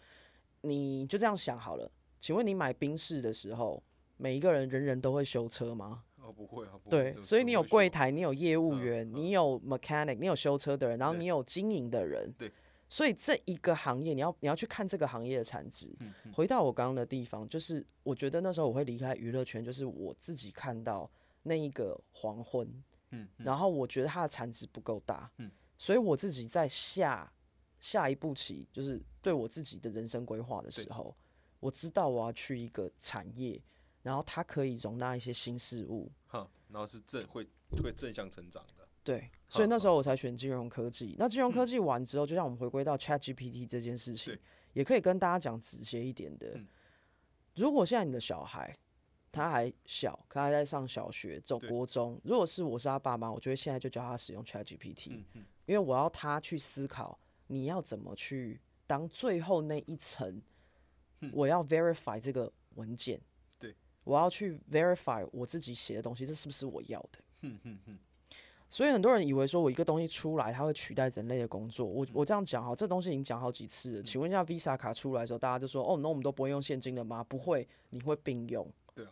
你就这样想好了？请问你买宾士的时候，每一个人人人都会修车吗？哦，不会啊，不会对，所以你有柜台，你有业务嗯员，嗯你有 mechanic，你有修车的人，然后你有经营的人。对。所以这一个行业，你要你要去看这个行业的产值。嗯。回到我刚刚的地方，就是我觉得那时候我会离开娱乐圈，就是我自己看到那一个黄昏，嗯嗯。然后我觉得它的产值不够大，嗯。所以我自己在下下一步棋，就是对我自己的人生规划的时候，我知道我要去一个产业，然后它可以容纳一些新事物，哈，然后是正会会正向成长的，对，所以那时候我才选金融科技。那金融科技完之后，就像我们回归到 Chat GPT 这件事情，也可以跟大家讲直接一点的。嗯如果现在你的小孩他还小，可他还在上小学、走对国中，如果是我是他爸妈，我就会现在就教他使用 Chat GPT，、因为我要他去思考你要怎么去当最后那一层，我要 verify 这个文件，对，我要去 verify 我自己写的东西，这是不是我要的？哼哼哼，所以很多人以为说我一个东西出来，它会取代人类的工作。我我这样讲哈，这东西已经讲好几次了。请问一下，Visa 卡出来的时候，大家就说哦，那我们都不会用现金了吗？不会，你会并用。对啊。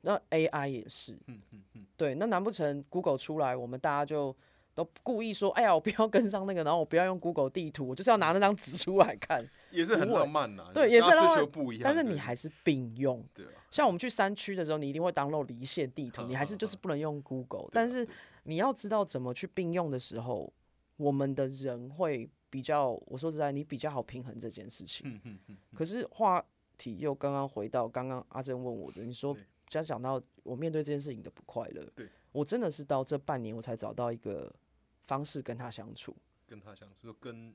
那 AI 也是，嗯嗯嗯，对。那难不成 Google 出来，我们大家就都故意说，哎呀，我不要跟上那个，然后我不要用 Google 地图，我就是要拿那张纸出来看。也是很浪漫呐，对也是追浪漫求不一样，但是你还是并用。对啊，像我们去山区的时候，你一定会 download 离线地图，你还是就是不能用 Google。但是对你要知道怎么去并用的时候，我们的人会比较，我说实在，你比较好平衡这件事情。嗯嗯嗯，可是话题又刚刚回到刚刚阿珍问我的，你说对。讲讲到我面对这件事情的不快乐对，我真的是到这半年我才找到一个方式跟他相处，跟他相处，说跟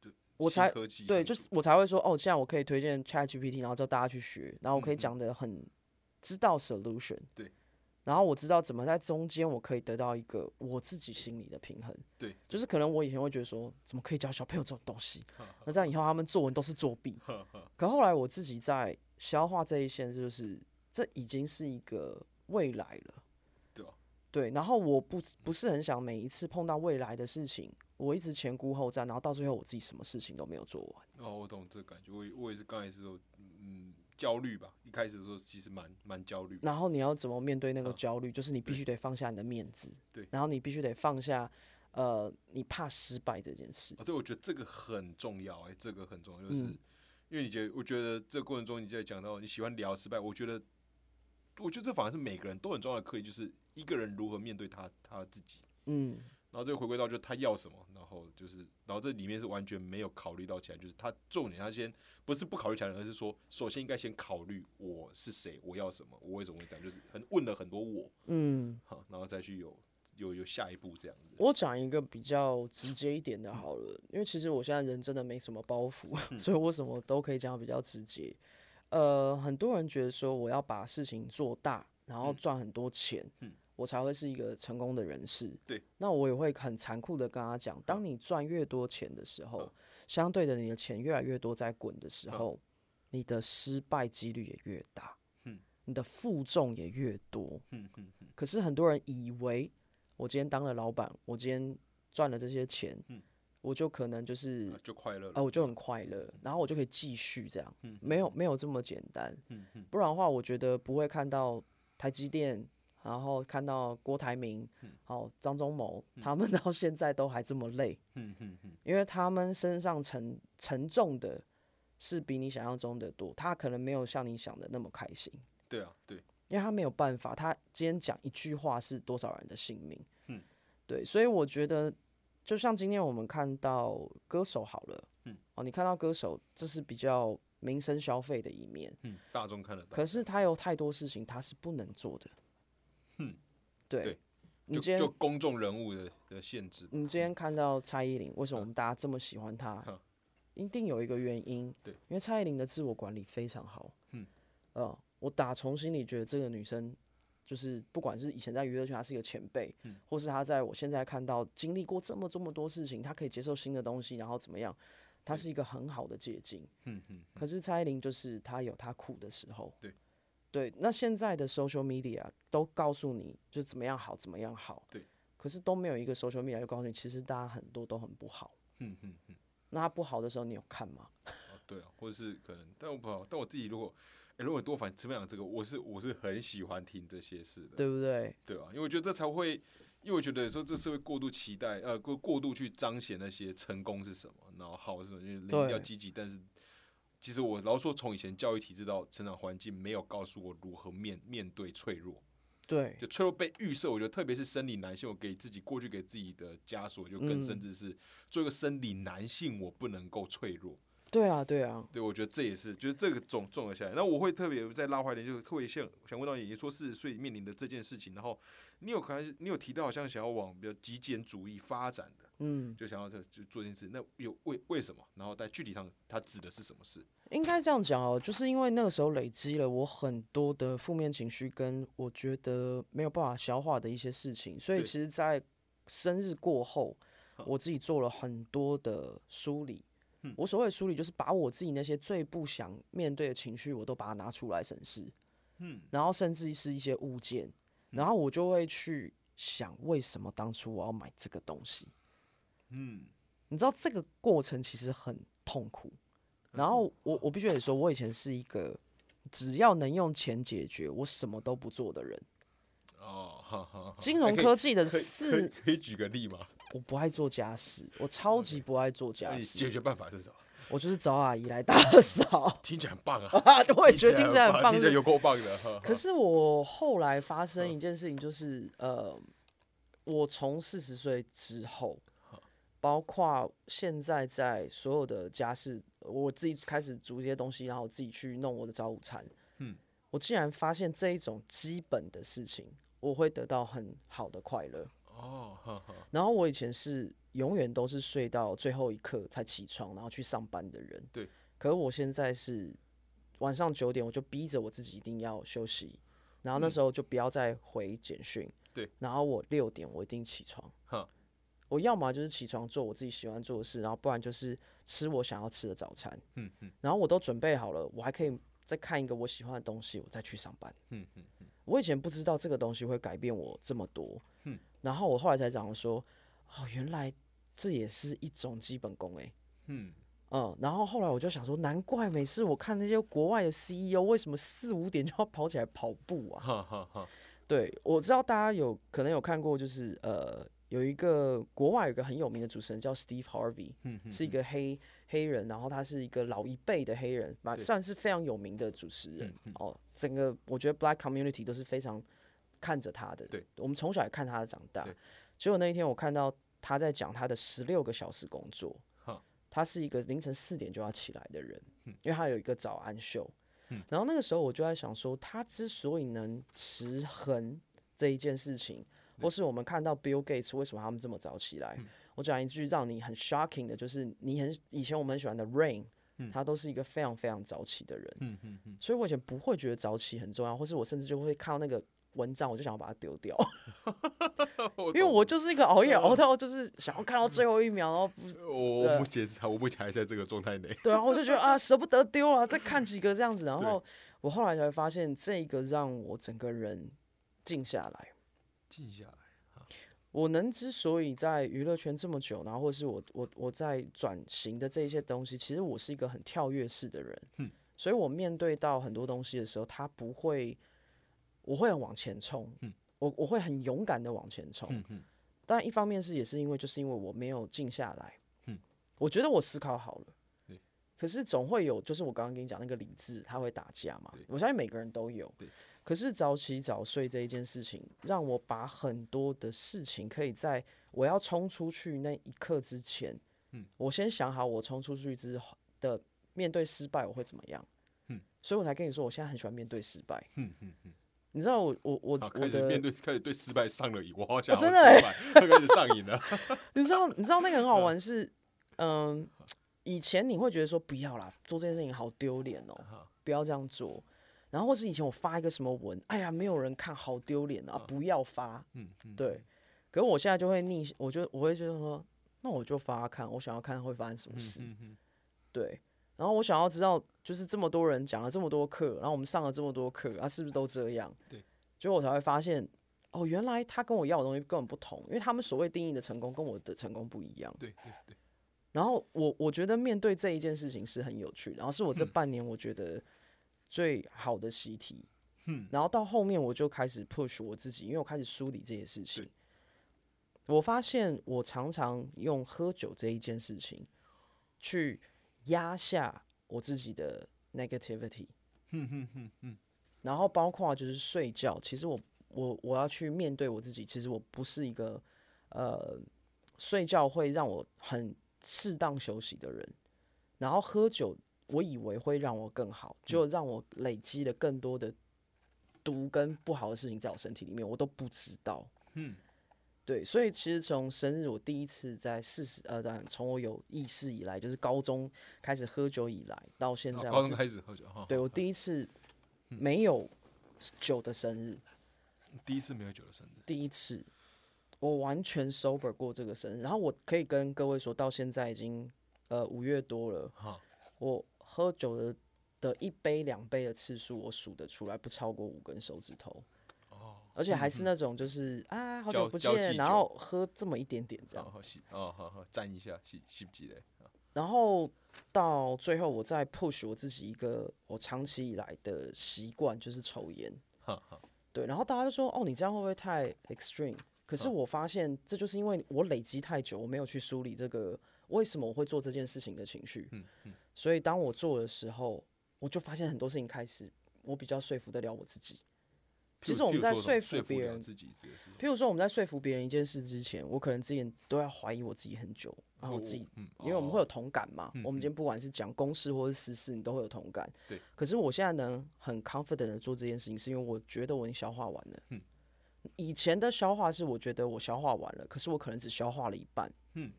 对我才对，就是我才会说哦，现在我可以推荐 Chat GPT，然后叫大家去学，然后我可以讲的很知道 solution，对，然后我知道怎么在中间我可以得到一个我自己心里的平衡，对，就是可能我以前会觉得说，怎么可以教小朋友这种东西？那这样以后他们作文都是作弊。可后来我自己在消化这一线，就是这已经是一个未来了，对啊对，然后我不不是很想每一次碰到未来的事情，我一直前顾后盼，然后到最后我自己什么事情都没有做完。哦，我懂这感觉，我也我也是刚开始焦虑吧，一开始的时候其实蛮蛮焦虑，然后你要怎么面对那个嗯焦虑？就是你必须得放下你的面子，对然后你必须得放下，呃，你怕失败这件事。啊，对，我觉得这个很重要，哎，这个很重要，就是、嗯因为你觉得，我觉得这个过程中你在讲到你喜欢聊失败，我觉得，我觉得这反而是每个人都很重要的课题，就是一个人如何面对他他自己。嗯，然后这个回归到就是他要什么，然后就是，然后这里面是完全没有考虑到起来，就是他重点他先不是不考虑起来，而是说首先应该先考虑我是谁，我要什么，我为什么会这样，就是很问了很多我，嗯，好，然后再去有有有下一步这样子。我讲一个比较直接一点的好了，因为其实我现在人真的没什么包袱，所以我什么都可以讲比较直接。呃，很多人觉得说我要把事情做大，然后赚很多钱，嗯我才会是一个成功的人士。对，那我也会很残酷的跟他讲，当你赚越多钱的时候嗯，相对的你的钱越来越多在滚的时候，你的失败几率也越大，嗯。你的负重也越多。嗯嗯嗯，可是很多人以为我今天当了老板，我今天赚了这些钱，嗯我就可能就是啊就快乐了。啊，我就很快乐，然后我就可以继续这样，嗯没有没有这么简单，嗯嗯。不然的话，我觉得不会看到台积电，然后看到郭台铭，好、张忠谋，他们到现在都还这么累，嗯嗯嗯，因为他们身上沉沉重的是比你想象中的多，他可能没有像你想的那么开心。对啊，对，因为他没有办法，他今天讲一句话是多少人的性命，嗯，对，所以我觉得，就像今天我们看到歌手好了，嗯，哦，你看到歌手，这是比较民生消费的一面，嗯，大众看得到，可是他有太多事情他是不能做的，嗯，对，对你今天就就公众人物的的限制，你今天看到蔡依林，为什么我们大家这么喜欢她嗯？一定有一个原因，对，因为蔡依林的自我管理非常好，嗯，呃，我打从心里觉得这个女生，就是不管是以前在娱乐圈她是一个前辈，嗯，或是她在我现在看到经历过这么这么多事情，她可以接受新的东西，然后怎么样，她是一个很好的借鉴。嗯嗯，可是蔡依林就是她有她苦的时候，对，对，那现在的 social media 都告诉你就怎么样好，怎么样好，对，可是都没有一个 social media 就告诉你，其实大家很多都很不好。嗯嗯嗯，那它不好的时候，你有看吗？哦对啊，或者是可能，但我不好，但我自己如果，哎，如果多反吃分享这个，我是我是很喜欢听这些事的，对不对？对啊？因为我觉得这才会，因为我觉得有时候这社会过度期待，呃，过过度去彰显那些成功是什么，然后好是什么，因为人一定要积极，但是其实我老实说，从以前教育体制到成长环境，没有告诉我如何面面对脆弱，对，就脆弱被预设，我觉得特别是生理男性，我给自己过去给自己的枷锁就更嗯。甚至是做一个生理男性，我不能够脆弱。对啊，对啊，对，我觉得这也是，就是这个总综合下来，那我会特别再拉回来，就是特别想想问到你，你说四十岁面临的这件事情，然后你有可能，你有提到好像想要往比较极简主义发展的，嗯，就想要这就做这件事，那有为为什么？然后在具体上，它指的是什么事？应该这样讲哦，就是因为那个时候累积了我很多的负面情绪，跟我觉得没有办法消化的一些事情，所以其实，在生日过后，我自己做了很多的梳理。嗯我所谓的梳理，就是把我自己那些最不想面对的情绪，我都把它拿出来审视。嗯，然后甚至是一些物件，然后我就会去想，为什么当初我要买这个东西？嗯，你知道这个过程其实很痛苦。然后我我必须得说，我以前是一个只要能用钱解决，我什么都不做的人。哦，哈哈哈金融科技的可以可以四，可以举个例吗？我不爱做家事，我超级不爱做那家事解，决办法是什么？我就是找阿姨来打扫。听起来很棒啊，我也觉得听起来很棒听起来有够棒的。可是我后来发生一件事情，就是呃，我从四十岁之后，包括现在在所有的家事，我自己开始煮一些东西，然后自己去弄我的早午餐。嗯，我竟然发现这一种基本的事情，我会得到很好的快乐。哦，然后我以前是永远都是睡到最后一刻才起床，然后去上班的人。对。可是我现在是晚上九点，我就逼着我自己一定要休息，然后那时候就不要再回简讯。嗯对。然后我六点我一定起床。哈。我要么就是起床做我自己喜欢做的事，然后不然就是吃我想要吃的早餐。嗯嗯然后我都准备好了，我还可以再看一个我喜欢的东西，我再去上班。嗯嗯我以前不知道这个东西会改变我这么多，嗯然后我后来才讲说，哦，原来这也是一种基本功诶、嗯，嗯，然后后来我就想说，难怪每次我看那些国外的 CEO 为什么四五点就要跑起来跑步啊？哈哈哈，对，我知道大家有可能有看过，就是呃，有一个国外有一个很有名的主持人叫 Steve Harvey，是一个黑黑人，然后他是一个老一辈的黑人，吧，对算是非常有名的主持人哦。整个我觉得 Black community 都是非常看着他的，对，我们从小也看他长大。结果那一天我看到他在讲他的十六个小时工作，他是一个凌晨四点就要起来的人，嗯因为他有一个早安秀。嗯然后那个时候我就在想说，他之所以能持恒这一件事情，或是我们看到 Bill Gates 为什么他们这么早起来，嗯。我讲一句让你很 shocking 的，就是你很以前我们很喜欢的 Rain，、他都是一个非常非常早起的人，嗯嗯嗯，所以我以前不会觉得早起很重要，或是我甚至就会看到那个文章，我就想要把它丢掉，因为我就是一个熬夜熬到就是想要看到最后一秒，然后不我我目前是我目前还在这个状态内。对，啊我就觉得啊 舍不得丢啊，再看几个这样子，然后我后来才发现，这个让我整个人静下来。静下来。我能之所以在娱乐圈这么久，然后或是我我我在转型的这一些东西，其实我是一个很跳跃式的人，嗯所以我面对到很多东西的时候，他不会，我会很往前冲，嗯我我会很勇敢的往前冲，嗯嗯当然一方面是也是因为就是因为我没有静下来，嗯我觉得我思考好了。对，可是总会有，就是我刚刚跟你讲那个理智，他会打架嘛。对，我相信每个人都有。对。可是早起早睡这一件事情，让我把很多的事情可以在我要冲出去那一刻之前，嗯我先想好我冲出去之后的面对失败我会怎么样，嗯所以我才跟你说我现在很喜欢面对失败。嗯嗯嗯，你知道我我我开始面，对，开始对失败上了瘾，我好想哦真的 开始上瘾了。你知道你知道那个很好玩是，嗯，以前你会觉得说不要啦，做这件事情好丢脸哦，不要这样做。然后或是以前我发一个什么文，哎呀，没有人看，好丢脸啊，不要发。嗯嗯，对，可是我现在就会逆，我就我会就是说，那我就发看，我想要看会发生什么事。嗯嗯对，然后我想要知道，就是这么多人讲了这么多课，然后我们上了这么多课，啊，是不是都这样？对，结果我才会发现，哦，原来他跟我要的东西根本不同，因为他们所谓定义的成功跟我的成功不一样。对对对，然后我我觉得面对这一件事情是很有趣，然后是我这半年我觉得最好的习题。嗯，然后到后面我就开始 push 我自己，因为我开始梳理这些事情。我发现我常常用喝酒这一件事情去压下我自己的 negativity，嗯嗯嗯嗯，然后包括就是睡觉，其实我我我要去面对我自己，其实我不是一个呃睡觉会让我很适当休息的人。然后喝酒，我以为会让我更好，就让我累积了更多的毒跟不好的事情在我身体里面，我都不知道。嗯，对，所以其实从生日我第一次在四十呃，当然从我有意识以来，就是高中开始喝酒以来，到现在，哦高中开始喝酒哈。对我第一次没有酒的生日，第一次没有酒的生日，第一次我完全 sober 过这个生日，然后我可以跟各位说到现在已经呃五月多了，哈，我喝酒的的一杯两杯的次数我数得出来，不超过五根手指头。哦，而且还是那种就是、啊，好久不见，交交际酒然后喝这么一点点这样好，好洗，哦，好好沾一下，洗洗不记嘞。然后到最后我再 push 我自己一个我长期以来的习惯就是抽烟，哈哈，对，然后大家就说哦，你这样会不会太 extreme？可是嗯我发现这就是因为我累积太久，我没有去梳理这个为什么我会做这件事情的情绪，嗯嗯，所以当我做的时候，我就发现很多事情开始我比较说服得了我自己。其实我们在说服别人譬如说我们在说服别人一件事之前，我可能之前都要怀疑我自己很久，然后我自己嗯，因为我们会有同感嘛，嗯我们今天不管是讲公事或是私事，你都会有同感。对。可是我现在能很 confident 的做这件事情，是因为我觉得我已经消化完了。嗯。以前的消化是我觉得我消化完了，可是我可能只消化了一半。嗯。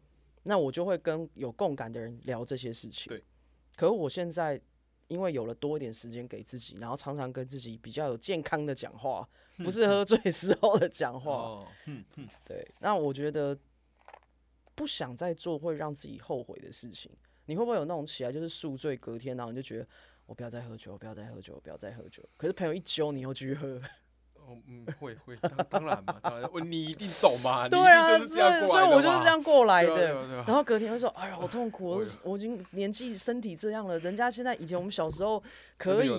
那我就会跟有共感的人聊这些事情。对。可是我现在因为有了多一点时间给自己，然后常常跟自己比较有健康的讲话，不是 喝醉时候的讲话。哦，嗯嗯，对，那我觉得不想再做会让自己后悔的事情。你会不会有那种起来就是宿醉，隔天然后你就觉得我不要再喝酒，我不要再喝酒，我不要再喝酒。可是朋友一揪你又继续喝，哦嗯，会会，当当然嘛，当然，我你一定懂嘛，你对啊，是所以所以我就是这样过来的。然后隔天会说：“哎呀，好痛苦，我我已经年纪身体这样了。人家现在以前我们小时候可以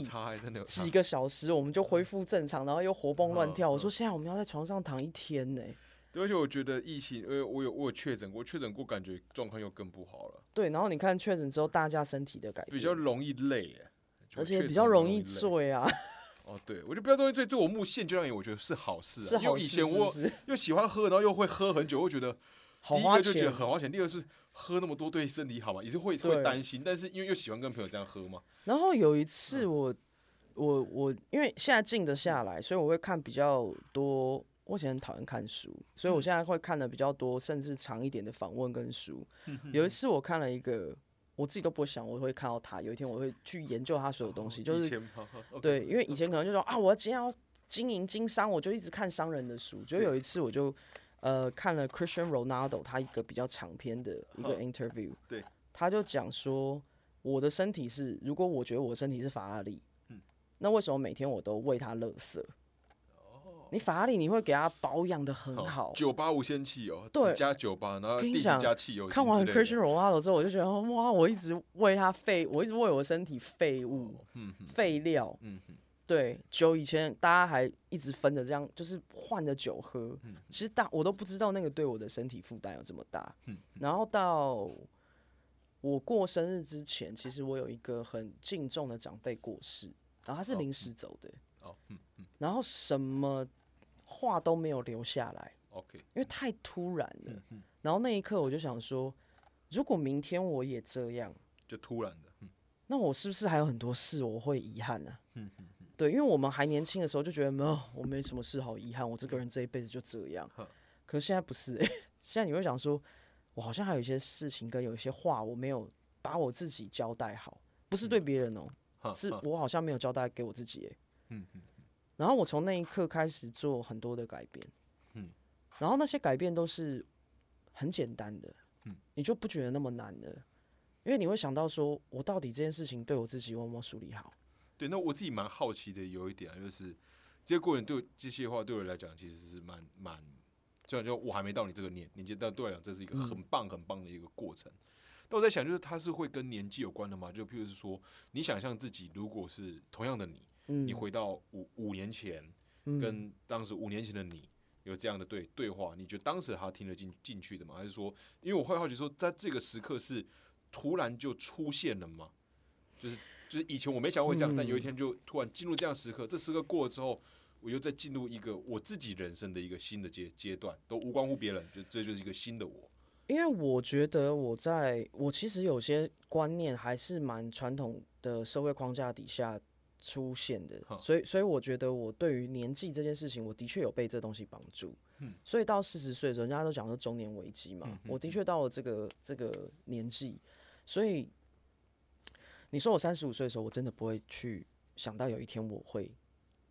几。个小时我们就恢复正常，然后又活蹦乱跳。嗯我说现在我们要在床上躺一天呢、对而且我觉得疫情，因为我有我有确诊过，确诊过感觉状况又更不好了，对，然后你看确诊之后，大家身体的改变，比较容易累而且比较容易。醉啊，哦，对，我觉得比较容易醉，对我目现阶段而言，我觉得是好事、啊，因为以是好事前我又喜欢喝，然后又会喝很久，会觉得第一个就觉得钱。很花钱，第二个是喝那么多对身体好嘛，也是会对会担心，但是因为又喜欢跟朋友这样喝嘛，然后有一嗯次我，我我因为现在静得下来，所以我会看比较多。我以前很讨厌看书，所以我现在会看的比较多，甚至长一点的访问跟书。有一次我看了一个，我自己都不会想我会看到他，有一天我会去研究他所有东西，就是 对，因为以前可能就说啊，我今天要经营经商，我就一直看商人的书。就有一次我就呃看了 Christian Ronaldo 他一个比较长篇的一个 interview，对，他就讲说我的身体是，如果我觉得我的身体是法拉利，嗯。那为什么每天我都喂它垃圾？哦你法拉利你会给它保养的很好。九八无铅汽油，对。加九八，然后第几跟你讲加汽油，看完 Christian Ronaldo 之后，我就觉得哇，我一直为他废，我一直为我的身体废物、嗯。废料。嗯哼，对，酒以前大家还一直分着这样，就是换着酒喝。嗯其实大我都不知道那个对我的身体负担有这么大。嗯然后到我过生日之前，其实我有一个很敬重的长辈过世，然后他是哦临时走的，哦，嗯嗯。然后什么话都没有留下来，，OK，因为太突然了。然后那一刻我就想说，如果明天我也这样，就突然的，嗯那我是不是还有很多事我会遗憾呢、对，因为我们还年轻的时候就觉得没有，我没什么事好遗憾，我这个人这一辈子就这样。可是现在不是、欸，现在你会想说，我好像还有一些事情跟有一些话我没有把我自己交代好，不是对别人哦、是我好像没有交代给我自己、欸。嗯嗯然后我从那一刻开始做很多的改变，嗯，然后那些改变都是很简单的，嗯，你就不觉得那么难了，因为你会想到说，我到底这件事情对我自己我有没有梳理好？对，那我自己蛮好奇的，有一点啊，就是这些过程对我这些话对我来讲其实是蛮蛮，虽然说我还没到你这个年年纪，但对我来讲这是一个嗯很棒很棒的一个过程。但我在想，就是它是会跟年纪有关的吗？就譬如是说，你想象自己如果是同样的你，嗯，你回到五五年前，嗯跟当时五年前的你有这样的对对话，你觉得当时他听得进进去的吗？还是说，因为我会好奇说，在这个时刻是突然就出现了吗？就是就是以前我没想过会这样，但有一嗯天就突然进入这样时刻，这时刻过了之后，我又再进入一个我自己人生的一个新的阶阶段，都无关乎别人，就这就是一个新的我。因为我觉得我在我其实有些观念还是蛮传统的社会框架底下出现的，所以所以我觉得我对于年纪这件事情，我的确有被这东西帮助。嗯所以到四十岁的时候，人家都讲说中年危机嘛，我的确到了这个这个年纪，所以你说我三十五岁的时候，我真的不会去想到有一天我会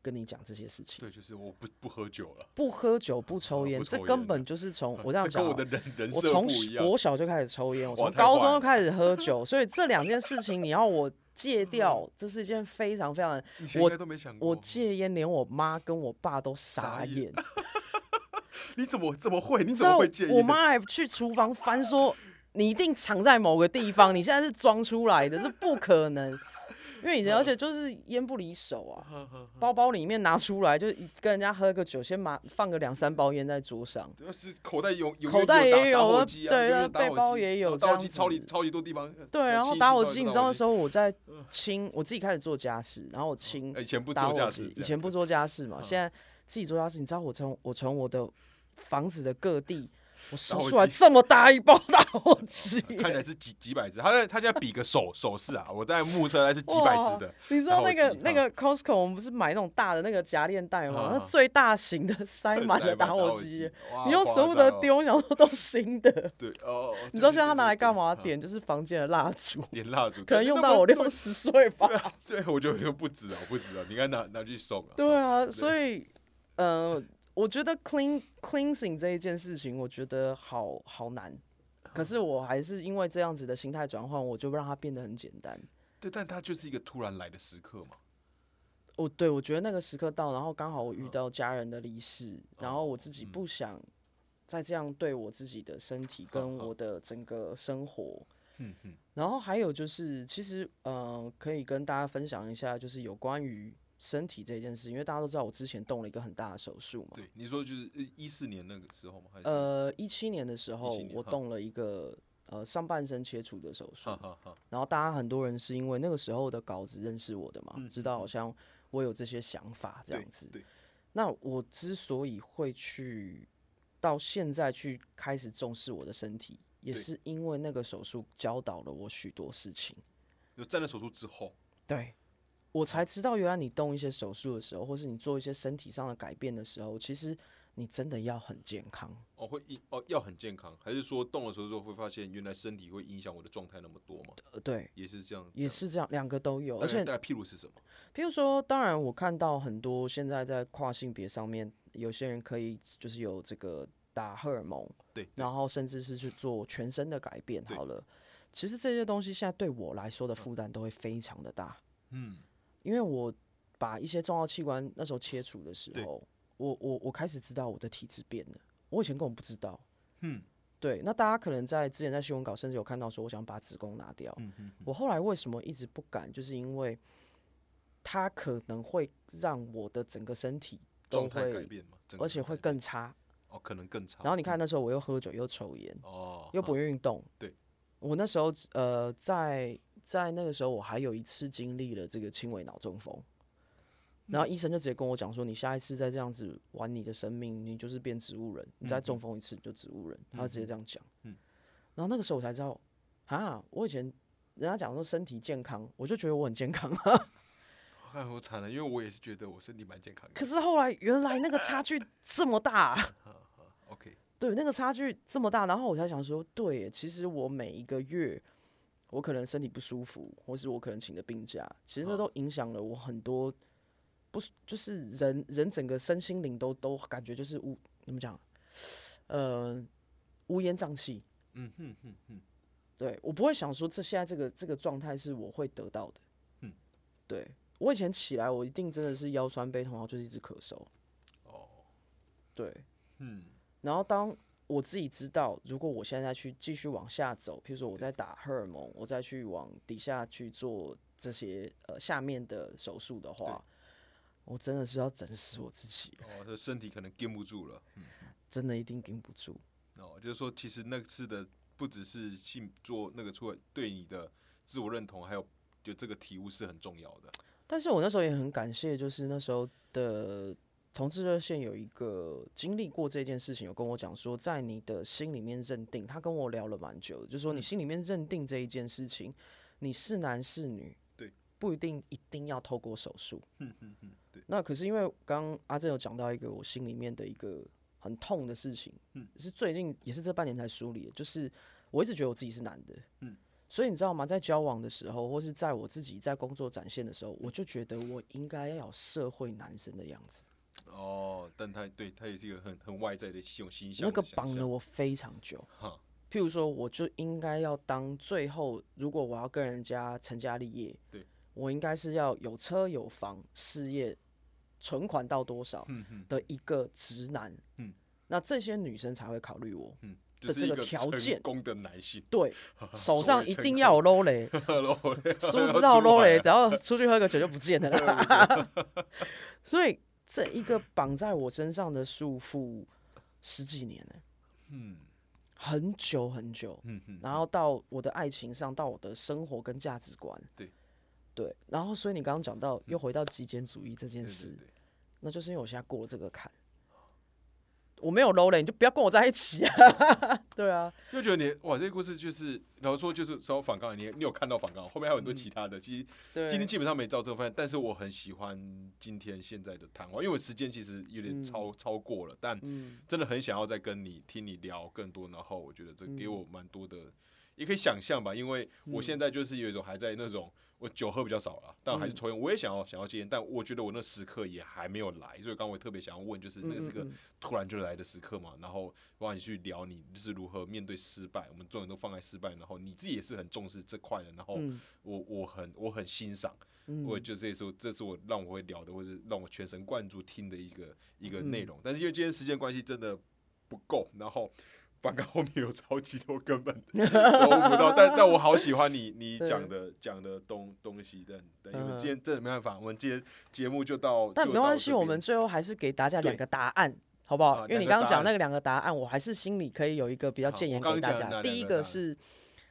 跟你讲这些事情。对，就是我不不喝酒了，不喝酒不抽烟，这根本就是从 我这样讲我的人人设我从小就开始抽烟，我从高中就开始喝酒，所以这两件事情你要我戒 掉，这是一件非常非常我以前都没想过。我戒烟，连我妈跟我爸都傻傻眼眼。你怎么怎么会？你怎么会戒烟？我妈还去厨房翻说，你一定藏在某个地方，你现在是装出来的，这不可能。因为以前，而且就是烟不离手啊，包包里面拿出来，就一跟人家喝个酒，先拿放个两三包烟在桌上。是口袋有有口袋也有啊，对永远有打背包也有超级超级多地方。对，然后打火机，你知道那时候，我在清，我自己开始做家事，然后我清哎以前不做驾火机，驶这样，以前不做家事嘛，嗯现在自己做家事。你知道我从我从我的房子的各地，我打搜火机出来这么大一包打火机，看起来是几几百只，他在他现在比个手手势啊，我在目测还是几百只的，你知道那个那个 Costco 我们不是买那种大的那个夹链袋吗？嗯那最大型的塞满了打火机，，你又舍不得哇。丢，想说都新的。对哦，你知道现在他拿来干嘛？点就是房间的蜡烛，点蜡烛，可能用到我六十岁吧。对，对我觉得又不止啊，不止啊，你应该拿拿去送啊。对啊，所以呃，我觉得 clean cleansing 这一件事情，我觉得好好难。可是我还是因为这样子的心态转换，我就让它变得很简单。对，但它就是一个突然来的时刻嘛。我对我觉得那个时刻到，然后刚好我遇到家人的离世，然后我自己不想再这样对我自己的身体跟我的整个生活。嗯嗯，然后还有就是，其实呃，可以跟大家分享一下，就是有关于身体这件事，因为大家都知道我之前动了一个很大的手术嘛。对，你说就是一四年那个时候吗？还是呃，一七年的时候17，年哈我动了一个呃上半身切除的手术然后大家很多人是因为那个时候的稿子认识我的嘛，嗯知道好像我有这些想法这样子。对，那我之所以会去到现在去开始重视我的身体，也是因为那个手术教导了我许多事情。就在那手术之后，对我才知道，原来你动一些手术的时候，或是你做一些身体上的改变的时候，其实你真的要很健康。哦，会影哦要很健康，还是说动的时候就会发现原来身体会影响我的状态那么多吗？呃，对，也是这样，也是这样，两个都有，而且大譬如是什么？譬如说，当然我看到很多现在在跨性别上面，有些人可以就是有这个打荷尔蒙，对，然后甚至是去做全身的改变。好了，其实这些东西现在对我来说的负担都会非常的大，嗯，因为我把一些重要器官那时候切除的时候，我我我开始知道我的体质变了，我以前根本不知道。嗯，对，那大家可能在之前在新闻稿甚至有看到说，我想把子宫拿掉。嗯嗯我后来为什么一直不敢，就是因为它可能会让我的整个身体都会，变嘛，而且会更差。哦，可能更差。然后你看那时候我又喝酒又抽烟哦，又不运动，对我那时候呃在在那个时候我还有一次经历了这个轻微脑中风。然后医生就直接跟我讲说，你下一次再这样子玩你的生命，你就是变植物人。你再中风一次你就植物人，他就直接这样讲。嗯然后那个时候我才知道，啊，我以前人家讲说身体健康，我就觉得我很健康。哎，我惨了，因为我也是觉得我身体蛮健康的。可是后来原来那个差距这么大，OK，对，那个差距这么大，然后我才想说，对，其实我每一个月，我可能身体不舒服，或是我可能请的病假，其实这嗯都影响了我很多，不是就是人人整个身心灵都都感觉就是乌怎么讲，呃，乌烟瘴气。嗯哼哼哼，对我不会想说这现在这个这个状态是我会得到的。嗯，对我以前起来，我一定真的是腰酸背痛，然后就是一直咳嗽。哦，对，嗯，然后当我自己知道，如果我现在去继续往下走，譬如说我在打荷尔蒙，我再去往底下去做这些呃下面的手术的话，我真的是要整死我自己，哦，这身体可能跟不住了。嗯，真的一定顶不住。哦，就是说，其实那次的不只是性做那个出来对你的自我认同，还有就这个体悟是很重要的。但是我那时候也很感谢，就是那时候的同志热线有一个经历过这件事情，有跟我讲说，在你的心里面认定，他跟我聊了蛮久的，就说你嗯心里面认定这一件事情，你是男是女，对，不一定一定要透过手术。嗯嗯嗯，对，那可是因为刚刚阿正有讲到一个我心里面的一个很痛的事情，嗯是最近也是这半年才梳理的，就是我一直觉得我自己是男的，嗯，所以你知道吗？在交往的时候，或是在我自己在工作展现的时候，我就觉得我应该要有社会男生的样子，哦，但他对他也是一个很很外在的这种形象那个绑了我非常久。哈，譬如说，我就应该要当最后，如果我要跟人家成家立业，对。我应该是要有车有房，事业存款到多少的一个直男，嗯。那这些女生才会考虑我。嗯，的这个条件。成功的男性，对，手上一定要有 low 雷，知道 low 雷，雷 只要出去喝个酒就不见了啦。所以这一个绑在我身上的束缚十几年呢、嗯很久很久。嗯嗯，然后到我的爱情上，到我的生活跟价值观，对对，然后所以你刚刚讲到，又回到极简主义这件事，对对对。那就是因为我现在过了这个坎，我没有 low 了，你就不要跟我在一起啊，对啊，就觉得你哇，这个故事就是，然后说就是稍微反抗，你你有看到反抗，后面还有很多其他的。其实今天基本上没照这个方向，但是我很喜欢今天现在的谈话，因为我时间其实有点嗯。超、超过了，但嗯。真的很想要再跟你听你聊更多，然后我觉得这给嗯我蛮多的，也可以想象吧，因为我现在就是有一种还在那种。我酒喝比较少了，但我还是嗯抽烟。我也想要想要戒烟，但我觉得我那时刻也还没有来，所以刚刚我也特别想要问，就是那个是个突然就来的时刻嘛，然后我让你去聊你是如何面对失败，我们众人都放在失败，然后你自己也是很重视这块的，然后嗯我我很我很欣赏，嗯我就这时候这是我让我会聊的，或是让我全神贯注听的一个一个嗯内容，但是因为今天时间关系真的不够，然后。反刚后面有超级多根本都悟不到，但但我好喜欢你你讲的讲的东东西，但但因为嗯今天真的没办法，我们今天节目就到，但没关系，我们最后还是给大家两个答案，好不好？啊因为你刚刚讲那个两个答案，我还是心里可以有一个比较建言给大家。第一个是，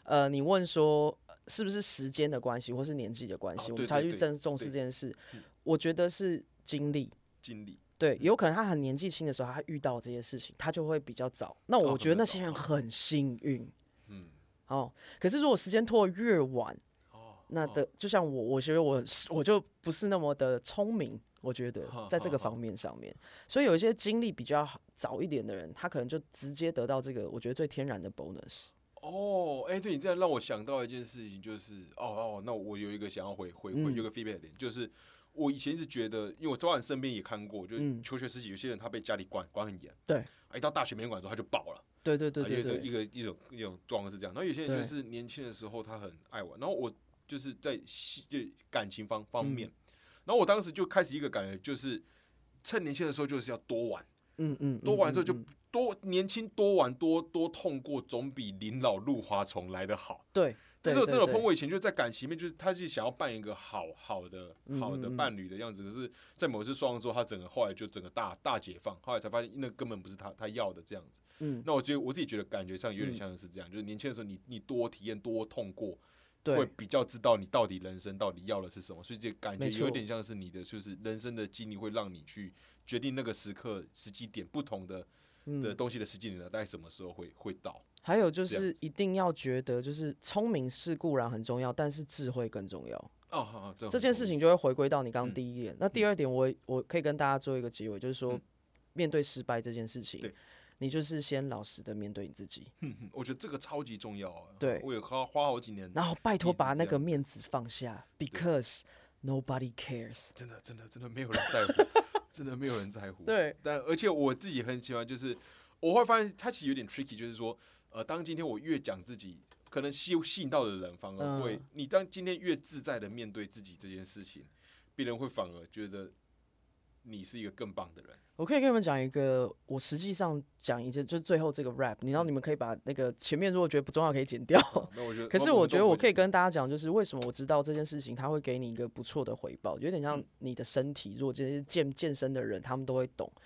呃，你问说呃是不是时间的关系，或是年纪的关系，我们才去正重视这件事嗯。我觉得是经历。经历，对，有可能他很年纪轻的时候，他遇到这些事情，他就会比较早。那我觉得那些人很幸运嗯，哦。可是如果时间拖得越晚，哦，那的就像我，我觉得我很我就不是那么的聪明，我觉得在这个方面上面，所以有一些经历比较好早一点的人，他可能就直接得到这个我觉得最天然的 bonus。哦，哎、对你这样让我想到一件事情，就是哦哦，那我有一个想要回回回嗯有个 feedback 点，就是我以前一直觉得，因为我早晚身边也看过，就求学时期有些人他被家里管管很严，对。啊，一到大学没人管的时候他就爆了，对对对啊有对对，时候一个一种一种状况是这样，然后有些人就是年轻的时候他很爱玩，然后我就是在就感情方方面，嗯。然后我当时就开始一个感觉，就是趁年轻的时候就是要多玩。嗯嗯，多玩之后就嗯嗯。多年轻多玩多多痛过，总比临老入花丛来的好。对。但是我真的有碰过以前就在感情里面，就是他是想要扮一个好好的嗯好的伴侣的样子，可是，在某次双之后，他整个后来就整个大大解放，后来才发现那根本不是他他要的这样子。嗯，那我觉得我自己觉得感觉上有点嗯像是这样，就是年轻的时候你你多体验多痛过，会比较知道你到底人生到底要的是什么，所以这感觉有点像是你的就是人生的经历会让你去决定那个时刻时机点不同的。的嗯，东西的时间点呢，大概什么时候会会到？还有就是一定要觉得，就是聪明是固然很重要，但是智慧更重要。哦，好好，这这件事情就会回归到你刚嗯刚第一点。那第二点我，我可以跟大家做一个结尾，就是说，嗯面对失败这件事情对，你就是先老实的面对你自己，嗯我觉得这个超级重要啊。对我有花花好几年，然后拜托把那个面子放下，because nobody cares。真的真的真的没有人在乎，真的没有人在乎。对，但而且我自己很喜欢，就是我会发现它其实有点 tricky，就是说，呃，当今天我越讲自己，可能吸吸引到的人反而会，嗯你当今天越自在的面对自己这件事情，别人会反而觉得你是一个更棒的人。我可以跟你们讲一个，我实际上讲一件，就是最后这个 rap，你知道你们可以把那个前面如果觉得不重要可以剪掉。那我觉得，可是我觉得我可以以，跟大家讲，就是为什么我知道这件事情，它会给你一个不错的回报，有点像嗯你的身体。如果这些健健身的人，他们都会懂对。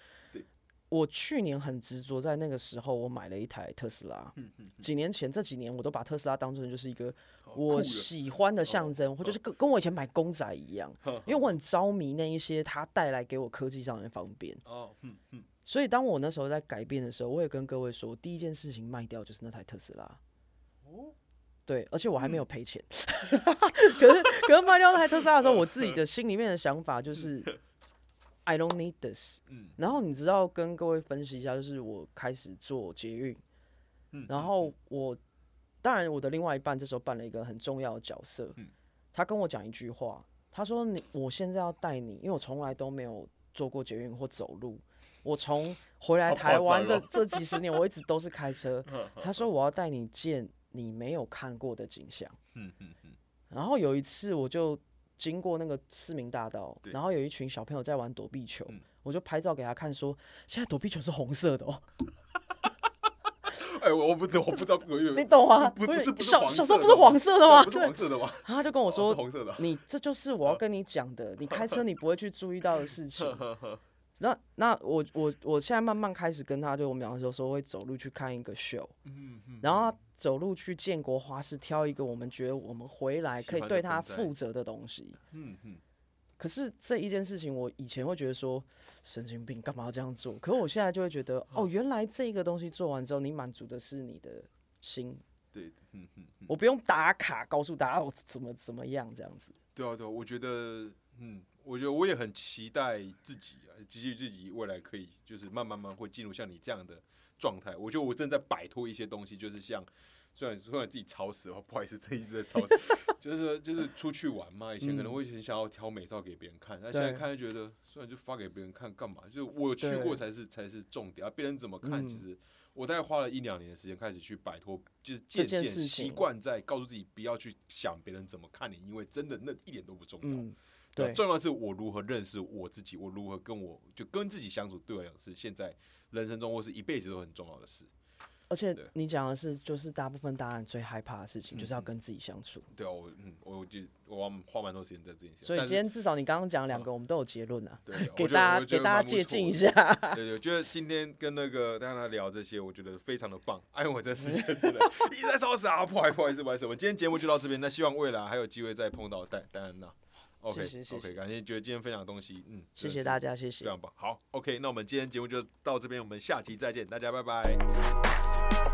我去年很执着，在那个时候我买了一台特斯拉。嗯嗯，几年前这几年，我都把特斯拉当成就是一个我喜欢的象征，或就是跟跟我以前买公仔一样，因为我很着迷那一些它带来给我科技上的方便。哦，嗯嗯，所以当我那时候在改变的时候，我也跟各位说，第一件事情卖掉就是那台特斯拉。哦，对，而且我还没有赔钱。可是，可是卖掉那台特斯拉的时候，我自己的心里面的想法就是 ，I don't need this。嗯然后你知道跟各位分析一下，就是我开始做捷运，嗯，然后我当然我的另外一半这时候扮了一个很重要的角色嗯，他跟我讲一句话，他说你我现在要带你，因为我从来都没有坐过捷运或走路，我从回来台湾这这几十年，我一直都是开车。嗯他说我要带你见你没有看过的景象。嗯嗯嗯，然后有一次我就经过那个市民大道，然后有一群小朋友在玩躲避球，嗯我就拍照给他看说，现在躲避球是红色的哦，哎，我我不知我不知道，你懂吗？不不是小小时候不是黄色的吗？不是对黄色的吗？然后他就跟我 说，红色的。你这就是我要跟你讲的，你开车你不会去注意到的事情。那那我我我现在慢慢开始跟他，就我们两个有时候会走路去看一个秀，嗯嗯，然后他走路去建国花市挑一个我们觉得我们回来可以对他负责的东西。嗯嗯，可是这一件事情，我以前会觉得说神经病，干嘛要这样做？可是我现在就会觉得，哦，原来这个东西做完之后，你满足的是你的心，对，嗯嗯嗯，我不用打卡告诉大家我怎么怎么样这样子。对啊对啊，我觉得，嗯，我觉得我也很期待自己啊，期许自己未来可以就是慢慢慢会进入像你这样的状态。我觉得我正在摆脱一些东西，就是像虽然虽然自己吵死了，不好意思，这一直在吵死，就是就是出去玩嘛，以前可能会很想要挑美照给别人看，那现在看就觉得，虽然就发给别人看干嘛？就是我去过才是才是重点啊，别人怎么看，嗯其实我大概花了一两年的时间开始去摆脱，就是渐渐习惯在告诉自己不要去想别人怎么看你，因为真的那一点都不重要。嗯，对重要的是我如何认识我自己，我如何跟我就跟自己相处，对我来讲是现在人生中或是一辈子都很重要的事。而且你讲的是，就是大部分大人最害怕的事情，就是要嗯跟自己相处。对啊，我嗯，我就我花蛮多时间在这件事情。所以今天至少你刚刚讲两个，我们都有结论啊，对，给大家给大家借鉴一的。下。对对，我觉得今天跟那个大家聊这些，我觉得非常的棒。哎，我这时间真的 一直在烧死啊！不好意思，不好意思，不好意思。我们今天节目就到这边，那希望未来还有机会再碰到戴戴安娜。OK 谢谢谢 OK，感谢觉得今天分享的东西，嗯，谢谢大家，谢谢非。常棒。好，OK，那我们今天节目就到这边，我们下期再见，大家拜拜。